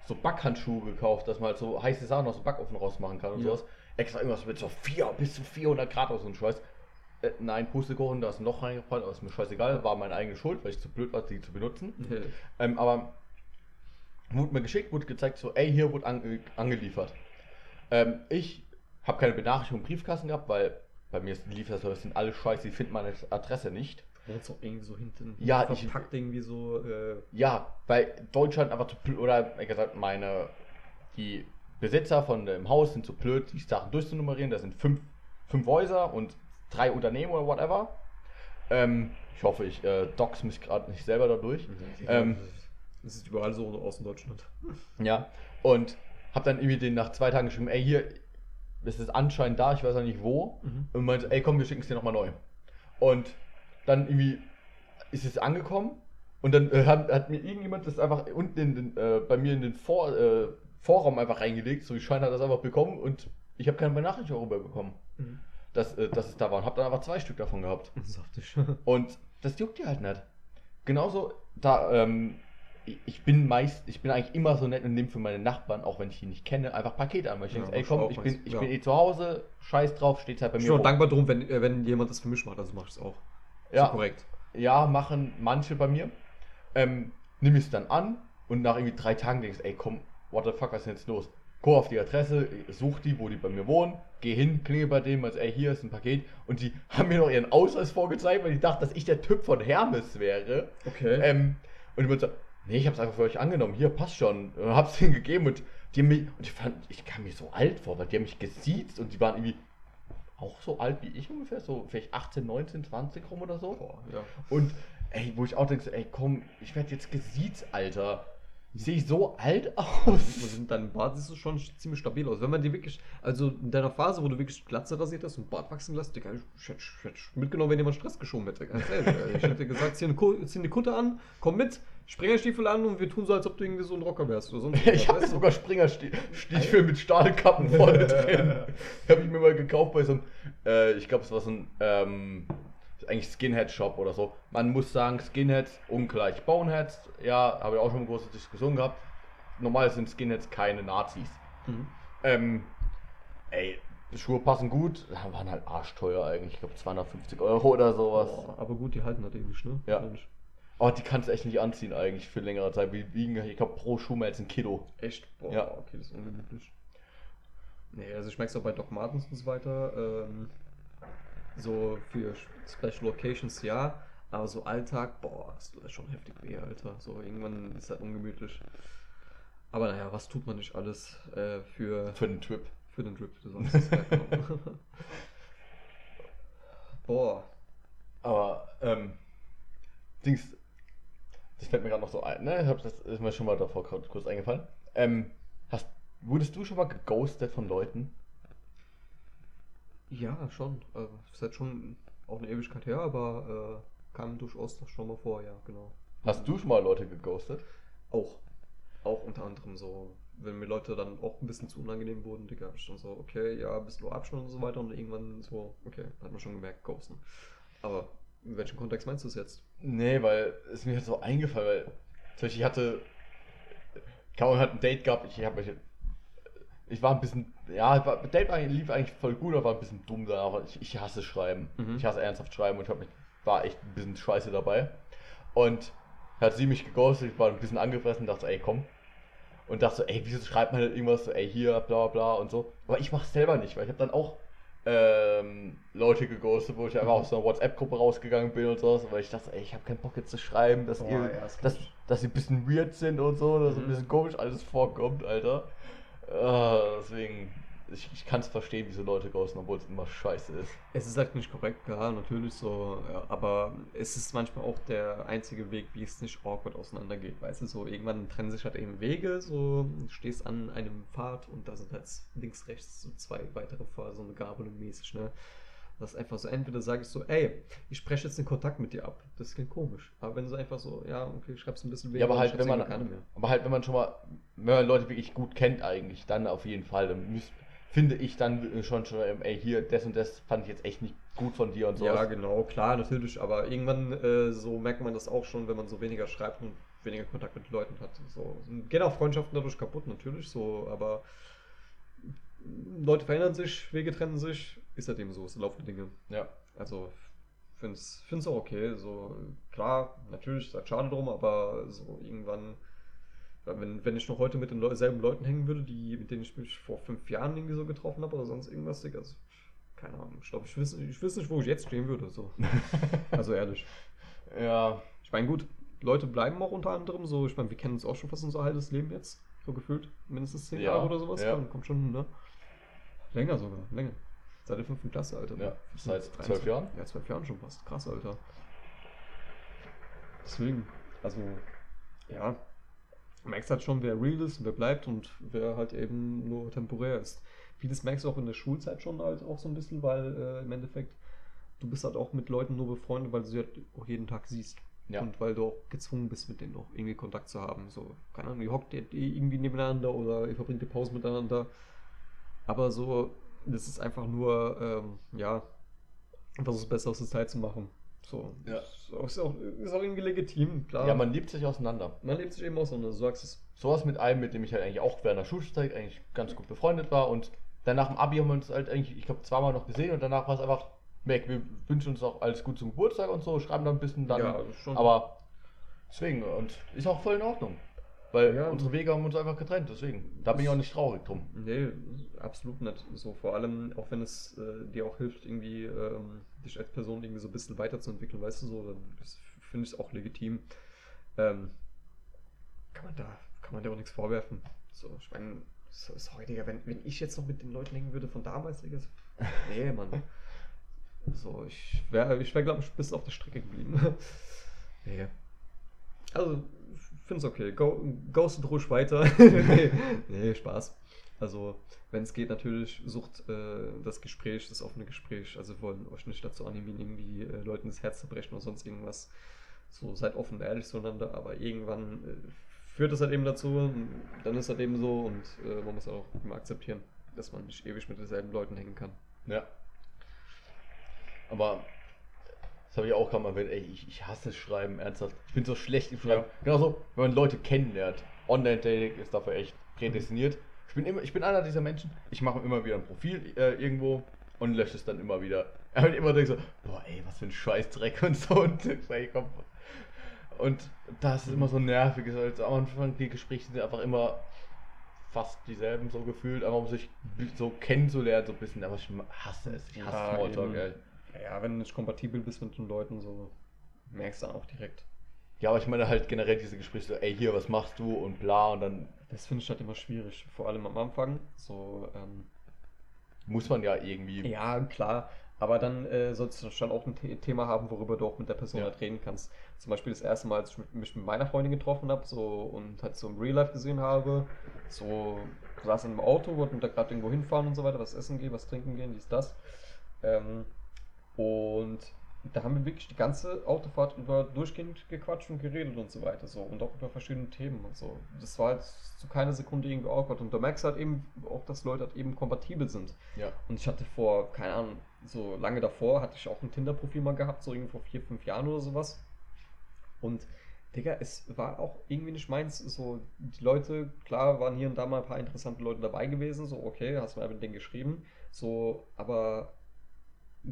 so Backhandschuhe gekauft, dass man halt so heiße Sachen aus dem Backofen rausmachen kann und Ja. sowas. Extra irgendwas mit so 4 bis zu 400 Grad aus und Scheiß. Äh, nein, Pustekuchen, da ist ein Loch reingefallen, aber ist mir scheißegal, war meine eigene Schuld, weil ich zu blöd war, die zu benutzen. Ähm, aber wurde mir geschickt, wurde gezeigt, so, ey, hier wurde ange angeliefert. Ähm, ich habe keine Benachrichtigung im Briefkasten gehabt, weil bei mir ist die Lieferservice sind alle scheiße, die finden meine Adresse nicht. Auch irgendwie so hinten Ja, ich- verpackt irgendwie so. Äh, Ja, weil Deutschland einfach zu blöd, oder wie gesagt, meine, die Besitzer von dem Haus sind zu blöd, die Sachen durchzunummerieren. Da sind fünf, fünf Häuser und drei Unternehmen oder whatever. Ähm, ich hoffe, ich äh, dox mich gerade nicht selber dadurch. Ähm, das ist überall so aus Deutschland. Ja, und hab dann irgendwie den nach zwei Tagen geschrieben, ey, hier ist es anscheinend da, ich weiß auch nicht wo. Mhm. Und meinte, ey, komm, wir schicken es dir nochmal neu. Und dann irgendwie ist es angekommen und dann äh, hat, hat mir irgendjemand das einfach unten in den, äh, bei mir in den Vor, äh, Vorraum einfach reingelegt, so wie Schein hat das einfach bekommen und ich habe keine Benachrichtigung darüber bekommen, Mhm. dass, äh, dass es da war und hab dann einfach zwei Stück davon gehabt. Saftig. Und das juckt dir halt nicht. Genauso, da, ähm, ich- ich bin meist, ich bin eigentlich immer so nett und nehme für meine Nachbarn, auch wenn ich die nicht kenne, einfach Pakete an, weil ich Ja, denke, ey ich komm, ich bin, ich ja. bin eh zu Hause, scheiß drauf, steht halt bei Ich mir bin auch dankbar drum, wenn, äh, wenn jemand das für mich macht, also mach ich es auch. Ja. So korrekt. Ja, machen manche bei mir. Ähm, nimm es dann an und nach irgendwie drei Tagen denkst, ey komm, what the fuck, was ist denn jetzt los? Guck auf die Adresse, such die, wo die bei mir wohnen, geh hin, klingel bei dem, also ey, hier ist ein Paket. Und die haben mir noch ihren Ausweis vorgezeigt, weil die dachten, dass ich der Typ von Hermes wäre. Okay. Ähm, und ich meinte so, nee, ich hab's einfach für euch angenommen, hier, passt schon. Und hab's denen gegeben und die haben mich, und ich fand, ich kam mir so alt vor, weil die haben mich gesiezt und die waren irgendwie auch so alt wie ich ungefähr, so vielleicht 18, 19, 20 rum oder so. Boah, ja. Und ey, wo ich auch denke, so, ey komm, ich werde jetzt gesiezt, Alter. Sehe ich so alt aus? deine Bart siehst du schon ziemlich stabil aus. Wenn man die wirklich, also in deiner Phase, wo du wirklich Glatze rasiert hast und Bart wachsen lässt, Digga, ich hätte, mitgenommen, wenn jemand Stress geschoben hätte. Ganz ehrlich, ich hätte gesagt, zieh, eine zieh die Kutte an, komm mit, Springerstiefel an und wir tun so, als ob du irgendwie so ein Rocker wärst oder sonst Ich habe sogar Springerstiefel mit Stahlkappen vorne drin. habe ich mir mal gekauft bei so einem, äh, ich glaube, es war so ein, ähm, eigentlich Skinhead-Shop oder so. Man muss sagen, Skinheads ungleich Boneheads. Ja, habe ich auch schon eine große Diskussion gehabt. Normal sind Skinheads keine Nazis. Mhm. Ähm, ey, die Schuhe passen gut, waren halt arschteuer eigentlich. Ich glaube 250 Euro oder sowas. Boah, aber gut, die halten halt ewig, ne? Ja. Mensch. Aber die kannst du echt nicht anziehen eigentlich für längere Zeit. Die wiegen, ich glaube, pro Schuh mehr als ein Kilo. Echt? Boah, Ja. okay, das ist ungemütlich. Nee, also ich merke es auch bei Doc Martens und so weiter. Ähm, so für Special Occasions ja, aber so Alltag, boah, das tut schon heftig weh, Alter. So irgendwann ist halt ungemütlich. Aber naja, was tut man nicht alles äh, für, Für den Trip. für den Drip? Du sagst es, boah, Aber, ähm, Dings, das fällt mir gerade noch so ein, ne? Ich hab- Das ist mir schon mal davor kurz eingefallen. Ähm, hast, wurdest du schon mal geghostet von Leuten? Ja, schon. Äh, ist halt schon auch eine Ewigkeit her, aber äh, kam durchaus doch schon mal vor, ja, genau. Hast du schon mal Leute geghostet? Auch. Auch unter anderem so, wenn mir Leute dann auch ein bisschen zu unangenehm wurden, Digga, hab ich dann so, okay, ja, ein bisschen nur Abstand und so weiter und irgendwann so, okay, hat man schon gemerkt, ghosten. Aber in welchem Kontext meinst du es jetzt? Nee, weil es mir halt so eingefallen, weil zum Beispiel ich hatte, Kaum hat ein Date gehabt, ich habe mich, ich war ein bisschen, ja, war, Date lief eigentlich voll gut, aber war ein bisschen dumm danach. weil Ich, ich hasse Schreiben. Mhm. Ich hasse ernsthaft Schreiben und ich hab mich, war echt ein bisschen scheiße dabei. Und hat sie mich geghostet, ich war ein bisschen angefressen, dachte, so, ey, komm. Und dachte so, ey, wieso schreibt man denn irgendwas so, ey, hier, bla bla und so. Aber ich mach's selber nicht, weil ich habe dann auch ähm, Leute geghostet, wo ich einfach aus einer WhatsApp-Gruppe rausgegangen bin und so, weil ich dachte, ey, ich habe keinen Bock jetzt zu schreiben, dass, Boah, ihr, ja, das dass, dass sie ein bisschen weird sind und so, dass Mhm. ein bisschen komisch alles vorkommt, Alter. Äh, deswegen, ich, ich kann es verstehen, wieso Leute ghosten, obwohl es immer scheiße ist. Es ist halt nicht korrekt, ja, natürlich so, ja, aber es ist manchmal auch der einzige Weg, wie es nicht awkward auseinandergeht, weißt du, so irgendwann trennen sich halt eben Wege, so, stehst an einem Pfad und da sind halt links, rechts so zwei weitere Pfade, so eine Gabelung mäßig, ne. Das ist einfach so, entweder sage ich so, ey, ich spreche jetzt den Kontakt mit dir ab. Das klingt komisch. Aber wenn du so einfach so, ja, okay, schreibst ein bisschen Ja, aber halt, wenn man, irgendwie keine mehr. aber halt, wenn man schon mal, wenn man Leute wirklich gut kennt eigentlich, dann auf jeden Fall, dann müsst, finde ich dann schon schon, ähm, ey, hier, das und das fand ich jetzt echt nicht gut von dir und so. Ja, genau, klar, natürlich, aber irgendwann äh, so merkt man das auch schon, wenn man so weniger schreibt und weniger Kontakt mit Leuten hat. So gehen auch Freundschaften dadurch kaputt, natürlich, so, aber Leute verändern sich, Wege trennen sich, ist halt eben so, es laufen Dinge. ja. Also finde es auch okay. So, klar, natürlich ist schade drum, aber so irgendwann, wenn, wenn ich noch heute mit den selben Leuten hängen würde, die, mit denen ich mich vor fünf Jahren irgendwie so getroffen habe oder sonst irgendwas, Digga, also, keine Ahnung, ich glaube, ich wüsste ich wüsste nicht, wo ich jetzt stehen würde. So. also ehrlich. Ja, Ich meine, gut, Leute bleiben auch unter anderem so, ich meine, wir kennen uns auch schon fast unser halbes Leben jetzt, so gefühlt, mindestens zehn Ja, Jahre oder sowas, ja. kommt schon ne? Länger sogar, länger. Seit der fünften Klasse, Alter. Ja, seit zwölf 23 Jahren? Ja, zwölf Jahren schon fast. Krass, Alter. Deswegen, also, ja, merkst halt schon, wer real ist und wer bleibt und wer halt eben nur temporär ist. Vieles merkst du auch in der Schulzeit schon halt auch so ein bisschen, weil äh, im Endeffekt, du bist halt auch mit Leuten nur befreundet, weil du sie halt auch jeden Tag siehst. Ja. Und weil du auch gezwungen bist, mit denen noch irgendwie Kontakt zu haben. So, keine Ahnung, ihr hockt ihr irgendwie nebeneinander oder ihr verbringt die Pause miteinander. Aber so, das ist einfach nur, ähm, ja, versuchst besser aus der Zeit zu machen. So. Ja. Ist, auch, ist, auch, ist auch irgendwie legitim, klar. Ja, man lebt sich auseinander. man lebt sich eben aus und du sagst es. Sowas mit einem, mit dem ich halt eigentlich auch während der Schulzeit eigentlich ganz gut befreundet war und dann nach dem Abi haben wir uns halt eigentlich, ich glaube, zweimal noch gesehen und danach war es einfach weg. Wir wünschen uns auch alles gut zum Geburtstag und so, schreiben dann ein bisschen dann. Ja, schon. Aber deswegen, und ist auch voll in Ordnung. Weil Ja. unsere Wege haben uns einfach getrennt, deswegen. Da bin ich auch nicht traurig drum. Nee, absolut nicht. So vor allem, auch wenn es äh, dir auch hilft, irgendwie ähm, dich als Person irgendwie so ein bisschen weiterzuentwickeln, weißt du so, finde ich es auch legitim. Ähm, kann man da, kann man dir auch nichts vorwerfen. So, ich meine, so, sorry, Digga, wenn, wenn ich jetzt noch mit den Leuten hängen würde von damals, Digga, so, nee, Mann. So, ich wäre, ich wär, glaube ich, bis auf der Strecke geblieben. nee. Also, finde es okay. Go, ghostet ruhig weiter. nee, nee, Spaß. Also, wenn es geht, natürlich sucht äh, das Gespräch, das offene Gespräch. Also, wir wollen euch nicht dazu animieren, irgendwie äh, Leuten das Herz zu brechen oder sonst irgendwas. So, seid offen und ehrlich zueinander, aber irgendwann äh, führt es halt eben dazu, und dann ist halt eben so und äh, man muss auch immer akzeptieren, dass man nicht ewig mit denselben Leuten hängen kann. Ja. Aber das habe ich auch gerade mal erwähnt, ey, ich, ich hasse Schreiben, ernsthaft. Ich bin so schlecht im Schreiben. Genauso, wenn man Leute kennenlernt. Online-Dating ist dafür echt prädestiniert. Ich bin, immer, ich bin einer dieser Menschen, ich mache immer wieder ein Profil äh, irgendwo und lösche es dann immer wieder. Er wird immer so, boah, ey, was für ein Scheißdreck und so. Und, ey, komm. und das ist immer so nervig. Also am Anfang, die Gespräche sind einfach immer fast dieselben so gefühlt, aber um sich so kennenzulernen, so ein bisschen. Aber ich hasse es. Ich hasse Ja, Smalltalk, ey. Ja, wenn du nicht kompatibel bist mit den Leuten, so merkst du dann auch direkt. Ja, aber ich meine halt generell diese Gespräche so, ey, hier, was machst du und bla und dann Das finde ich halt immer schwierig, vor allem am Anfang. So, ähm, muss man ja irgendwie. ja, klar. Aber dann äh, solltest du schon auch ein The Thema haben, worüber du auch mit der Person Ja. halt reden kannst. Zum Beispiel das erste Mal, als ich mich mit meiner Freundin getroffen habe so, und halt so im Real Life gesehen habe, so saß in einem Auto, wollten da gerade irgendwo hinfahren und so weiter, was essen gehen, was trinken gehen, dies, das. Ähm, und da haben wir wirklich die ganze Autofahrt über durchgehend gequatscht und geredet und so weiter. So. Und auch über verschiedene Themen und so. Das war halt zu keiner Sekunde irgendwie awkward. Und du merkst halt eben auch, dass Leute halt eben kompatibel sind. Ja. Und ich hatte vor, keine Ahnung, so lange davor hatte ich auch ein Tinder-Profil mal gehabt, so irgendwie vor vier, fünf Jahren oder sowas. Und Digga, es war auch irgendwie nicht meins. So, die Leute, klar, waren hier und da mal ein paar interessante Leute dabei gewesen. So, okay, hast mal mit denen geschrieben. So, aber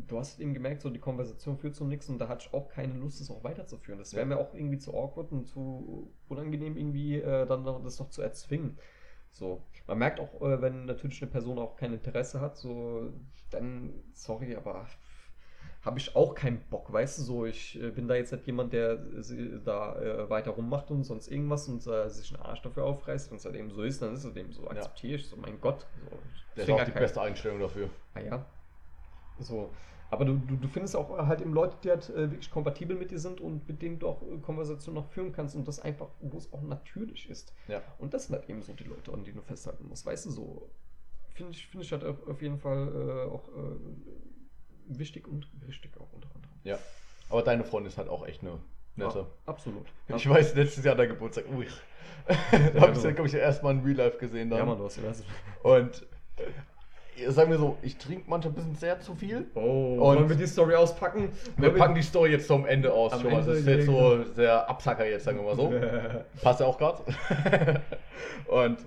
du hast eben gemerkt, so die Konversation führt zu nichts und da hatte ich auch keine Lust, das auch weiterzuführen. Das wäre Ja. mir auch irgendwie zu awkward und zu unangenehm, irgendwie äh, dann noch, das noch zu erzwingen. So, man merkt auch, äh, wenn natürlich eine Person auch kein Interesse hat, so, dann, sorry, aber habe ich auch keinen Bock, weißt du, so, ich äh, bin da jetzt nicht jemand, der sie- da äh, weiter rummacht und sonst irgendwas und äh, sich einen Arsch dafür aufreißt. Wenn es halt eben so ist, dann ist es eben so, akzeptiere ich, so, mein Gott. So, Das ist auch ja die beste Einstellung dafür. Ah ja. So. Aber du, du, du findest auch halt eben Leute, die halt äh, wirklich kompatibel mit dir sind und mit denen du auch äh, Konversationen noch führen kannst und das einfach, wo es auch natürlich ist. Ja. Und das sind halt eben so die Leute, an denen du festhalten musst. Weißt du, so finde ich, finde ich halt auf, jeden Fall äh, auch äh, wichtig und richtig auch unter anderem. Ja. Aber deine Freundin ist halt auch echt eine nette. Ja, absolut. Ich weiß, letztes Jahr der Geburtstag, ui. da habe ich glaube ich, erstmal in Real Life gesehen dann. Ja, Mann, du hast ja. Und äh, sagen wir so, ich trinke manchmal ein bisschen sehr zu viel. Oh, Und- wollen wir die Story auspacken? Wir packen die Story jetzt zum Ende aus. Am schon mal. Das ist jetzt so sehr Absacker jetzt, sagen wir mal so. Passt ja auch gerade. und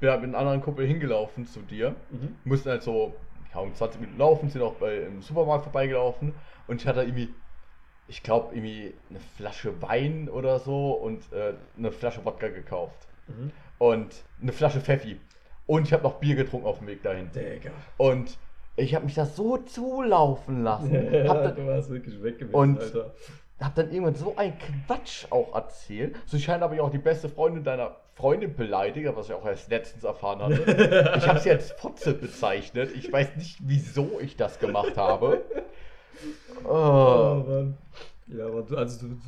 wir haben mit einem anderen Kumpel hingelaufen zu dir. Mhm. Mussten halt so, ja, um 20 Minuten laufen, sind auch bei, im Supermarkt vorbeigelaufen. Und ich hatte irgendwie, ich glaube, irgendwie eine Flasche Wein oder so und äh, eine Flasche Wodka gekauft. Mhm. Und eine Flasche Pfeffi. Und ich habe noch Bier getrunken auf dem Weg dahin. Digga. Und ich habe mich da so zulaufen lassen. hab dann, du warst wirklich weg gewesen, Und- Alter. hab dann irgendwann so ein Quatsch auch erzählt. So scheint aber auch die beste Freundin deiner Freundin beleidigt, was ich auch erst letztens erfahren hatte. Ich habe sie als Fotze bezeichnet. Ich weiß nicht, wieso ich das gemacht habe. Oh, Oh. Mann. Ja, aber du, also du, du,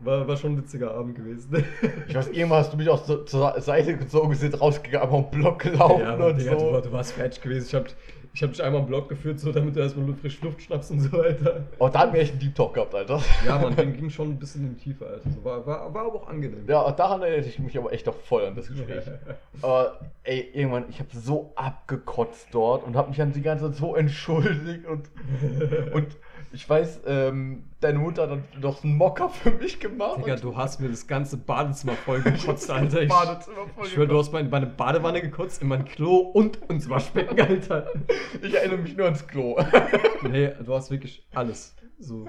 war, war schon ein witziger Abend gewesen. Ich weiß, irgendwann hast du mich auch so, zur Seite gezogen, sind rausgegangen, im Block gelaufen ja, aber und Digga, du, so. war- du warst fertig gewesen. Ich hab, ich hab dich einmal im Blog geführt, so damit du erstmal frisch Luft schnappst und so weiter. Oh, da hatten wir echt einen Deep Talk gehabt, Alter. Ja, man, ging, ging schon ein bisschen in die Tiefe, Alter. So, war, war, war aber auch angenehm. Ja, daran erinnere ich mich aber echt noch voll an das Gespräch. Aber ey, irgendwann, ich habe so abgekotzt dort und habe mich dann die ganze Zeit so entschuldigt und, und Ich weiß, ähm, deine Mutter hat dann noch einen Mocker für mich gemacht. Digga, du hast mir das ganze Badezimmer voll gekotzt, Alter. Ich, Badezimmer voll ich schwör, du hast meine, meine Badewanne gekotzt, in mein Klo und ins Waschbecken, Alter. Ich erinnere mich nur ans Klo. Nee, du hast wirklich alles. So.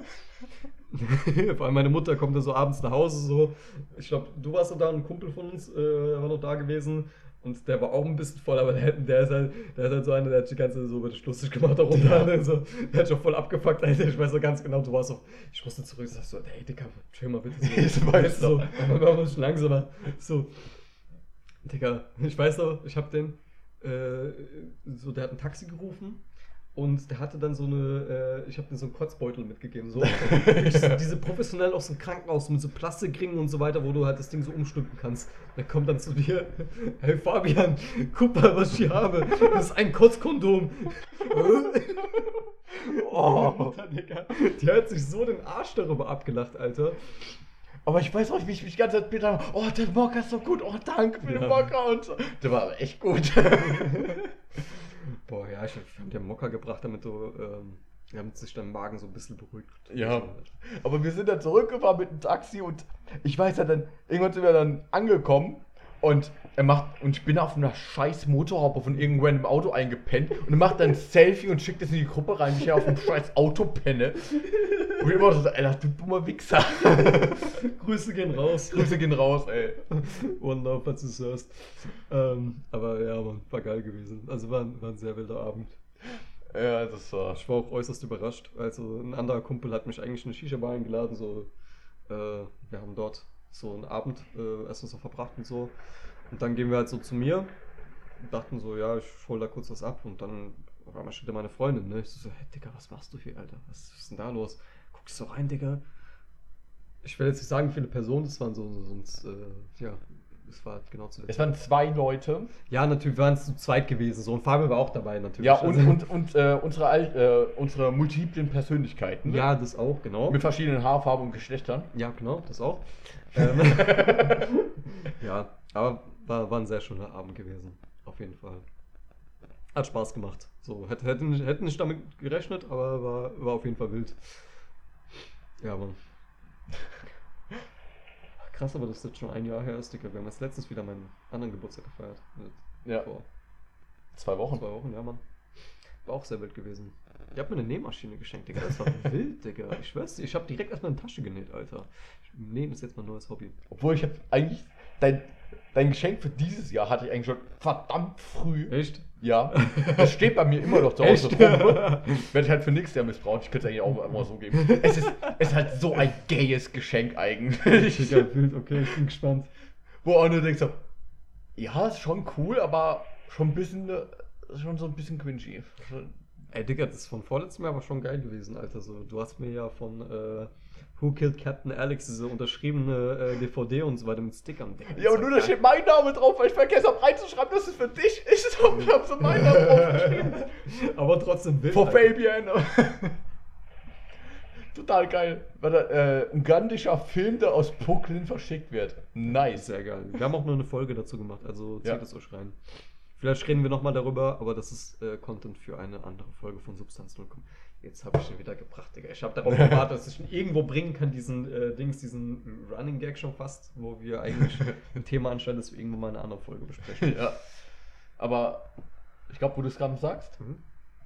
Vor allem meine Mutter kommt dann so abends nach Hause, so. Ich glaube, du warst da, ein Kumpel von uns äh, war noch da gewesen. Und der war auch ein bisschen voll, aber der, der, ist, halt, der ist halt so einer, der hat die ganze so dich lustig gemacht darunter. Ne? So, der hat schon voll abgefuckt, Alter. Ich weiß noch ganz genau, du warst so, ich musste zurück, sagst so, ey, Digga, chill mal bitte. Ich So, weiß so, wir müssen langsamer. So, Digga, ich weiß noch, ich hab den, äh, so, der hat ein Taxi gerufen. Und der hatte dann so eine, äh, ich habe dir so einen Kotzbeutel mitgegeben. So. diese, professionell aus dem Krankenhaus mit so Plastikringen und so weiter, wo du halt das Ding so umstülpen kannst. Der kommt dann zu dir, hey Fabian, guck mal, was ich hier habe. Das ist ein Kotzkondom. Oh. Die hat sich so den Arsch darüber abgelacht, Alter. Aber ich weiß auch, wie ich mich die ganze Zeit bitte oh, der Mocker ist so gut, oh, danke für Ja. den Mocker und so. Der war aber echt gut. Boah, ja, ich hab dir Mocker gebracht, damit du, ähm, damit sich dein Magen so ein bisschen beruhigt. Ja. Aber wir sind dann zurückgefahren mit dem Taxi und ich weiß ja dann, irgendwann sind wir dann angekommen und er macht, und ich bin auf einer scheiß Motorhaube von irgendwann im Auto eingepennt und er macht dann ein Selfie und schickt es in die Gruppe rein, wie ich ja auf dem scheiß Auto penne. Und ich immer so, Alter, du dummer Wichser. Grüße gehen raus. Grüße gehen raus, ey. One Love, falls du hörst. Ähm, aber ja, man, war geil gewesen. Also war, ein- war ein sehr wilder Abend. Ja, das war. Ich war auch äußerst überrascht. Also ein anderer Kumpel hat mich eigentlich in eine Shisha-Bar eingeladen. So, äh, wir haben dort so einen Abend äh, erstens so verbracht und so. Und dann gehen wir halt so zu mir und dachten so, ja, ich hol da kurz was ab. Und dann auf einmal steht da meine Freundin. Ne? Ich so, hey, Digga, was machst du hier, Alter? Was ist denn da los? Guckst so rein, Digga. Ich will jetzt nicht sagen, wie viele Personen das waren, so, so, sonst, äh, ja, es war halt genau zu der Es waren zwei Leute. Ja, natürlich waren es zu zweit gewesen. So, und Fabian war auch dabei, natürlich. Ja, und, Also- und, und äh, unsere, Al- äh, unsere multiplen Persönlichkeiten. Ja, das auch, genau. Mit verschiedenen Haarfarben und Geschlechtern. Ja, genau, das auch. ja, aber war, war ein sehr schöner Abend gewesen. Auf jeden Fall. Hat Spaß gemacht. So, hätte, hätte, nicht, hätte nicht damit gerechnet, aber war, war auf jeden Fall wild. Ja, Mann. Krass, aber das jetzt schon ein Jahr her ist, Digga. Wir haben jetzt letztens wieder meinen anderen Geburtstag gefeiert. Ja. Vor Zwei Wochen. zwei Wochen, ja, Mann. War auch sehr wild gewesen. Ihr habt mir eine Nähmaschine geschenkt, Digga. Das war wild, Digga. Ich schwör's dir, ich hab direkt erstmal eine Tasche genäht, Alter. Nähen ist jetzt mein neues Hobby. Obwohl ich hab eigentlich. Dein, dein Geschenk für dieses Jahr hatte ich eigentlich schon verdammt früh. Echt? Ja. Das steht bei mir immer noch zu Hause. Werde ich halt für nächstes Jahr missbrauchen. Ich könnte es eigentlich auch mal so geben. Es ist, es ist halt so ein gayes Geschenk eigentlich. Digga, wild, okay, ich bin gespannt. Wo auch nur denkst so, ja, ist schon cool, aber schon ein bisschen, äh, schon so ein bisschen cringy. Ey, Digga, das ist von vorletztem Jahr aber schon geil gewesen, Alter. So, du hast mir ja von äh, Who Killed Captain Alex diese unterschriebene äh, DVD und so weiter mit Stickern, Digga. Ja, und nur da steht mein Name drauf, weil ich vergesse habe reinzuschreiben, dass es für dich ist. Ich habe so meinen Namen draufgeschrieben. Aber trotzdem wild. For Alter. Fabian. Total geil. Weil da, äh, ein ugandischer Film, der aus Brooklyn verschickt wird. Nice. Sehr geil. Wir haben auch nur eine Folge dazu gemacht, also zieht Ja. es euch rein. Vielleicht reden wir nochmal darüber, aber das ist äh, Content für eine andere Folge von Substanz 0. Jetzt habe ich ihn wieder gebracht, Digga. Ich habe darauf gewartet, dass ich ihn irgendwo bringen kann, diesen äh, Dings, diesen Running Gag schon fast, wo wir eigentlich ein Thema anstellen, das wir irgendwann mal in einer anderen Folge besprechen. Ja. Aber ich glaube, wo du es gerade sagst, Mhm.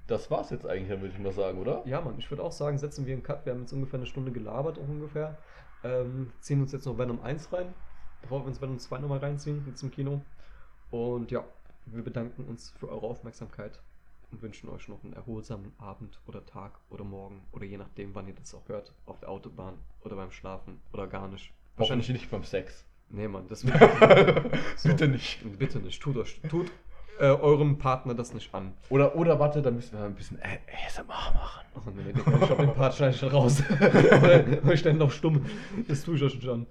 das war's jetzt eigentlich, würde ich mal sagen, oder? Ja, Mann, ich würde auch sagen, setzen wir einen Cut. Wir haben jetzt ungefähr eine Stunde gelabert, auch ungefähr. Ähm, ziehen uns jetzt noch Venom 1 rein, bevor wir uns Venom 2 nochmal reinziehen, jetzt im Kino. Und ja, wir bedanken uns für eure Aufmerksamkeit und wünschen euch noch einen erholsamen Abend oder Tag oder Morgen oder je nachdem, wann ihr das auch hört, auf der Autobahn oder beim Schlafen oder gar nicht. Wahrscheinlich nicht beim Sex. Nee, Mann, das Bitte nicht. Bitte nicht. Tut, euch, tut äh, eurem Partner das nicht an. Oder, oder warte, da müssen wir ein bisschen ASMR machen. Oh nee, ich hab den Part schneide ich schon raus. ich dann noch stumm. Das tue ich euch schon an.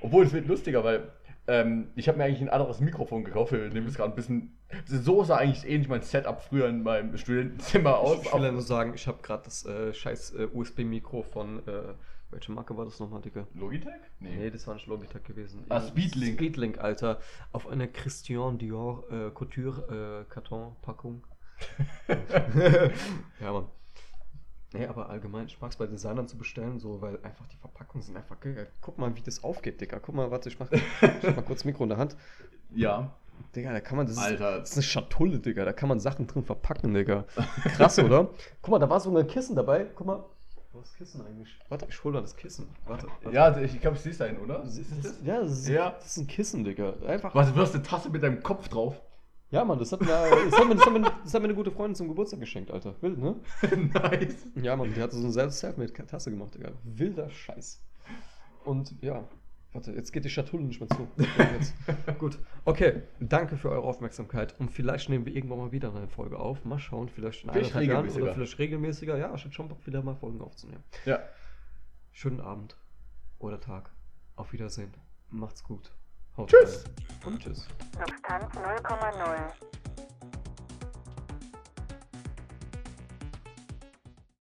Obwohl, es wird lustiger, weil ähm, ich habe mir eigentlich ein anderes Mikrofon gekauft. Wir nehmen es gerade ein bisschen. So sah eigentlich ähnlich mein Setup früher in meinem Studentenzimmer aus. Ich will ja nur sagen, ich habe gerade das äh, scheiß äh, USB-Mikro von. Äh, welche Marke war das nochmal, Digga? Logitech? Nee, das war nicht Logitech gewesen. Ah, Speedlink. Speedlink, Alter. Auf einer Christian Dior äh, Couture äh, Kartonpackung. ja, Mann. Nee, aber allgemein, ich mag es bei Designern zu bestellen, so, weil einfach die Verpackungen sind einfach geil. Guck mal, wie das aufgeht, Digga. Guck mal, warte, ich mach, ich mach kurz Mikro in der Hand. Ja. Digga, da kann man, das ist, Alter. das ist eine Schatulle, Digga. Da kann man Sachen drin verpacken, Digga. Krass, oder? Guck mal, da war so ein Kissen dabei. Guck mal. Wo ist das Kissen eigentlich? Warte, ich hol da das Kissen. Warte. warte. Ja, ich glaube, ich sehe es dahin, oder? Das ist, das, ja, das ist, Ja. das ist ein Kissen, Digga. Einfach. Was, du hast eine Tasse mit deinem Kopf drauf? Ja, Mann, das hat, mir, das, hat mir, das, hat mir, das hat mir eine gute Freundin zum Geburtstag geschenkt, Alter. Wild, ne? nice. Ja, Mann, die hat so eine Self-Made-Tasse gemacht, Digga. Wilder Scheiß. Und ja, warte, jetzt geht die Schatulle nicht mehr zu. Gut, okay, danke für eure Aufmerksamkeit und vielleicht nehmen wir irgendwann mal wieder eine Folge auf. Mal schauen, vielleicht in Vielleicht eineinhalb Jahren oder vielleicht regelmäßiger. Ja, ich hätte schon Bock, wieder mal Folgen aufzunehmen. Ja. Schönen Abend oder Tag. Auf Wiedersehen. Macht's gut. Tschüss. Und tschüss. Substanz 0,0.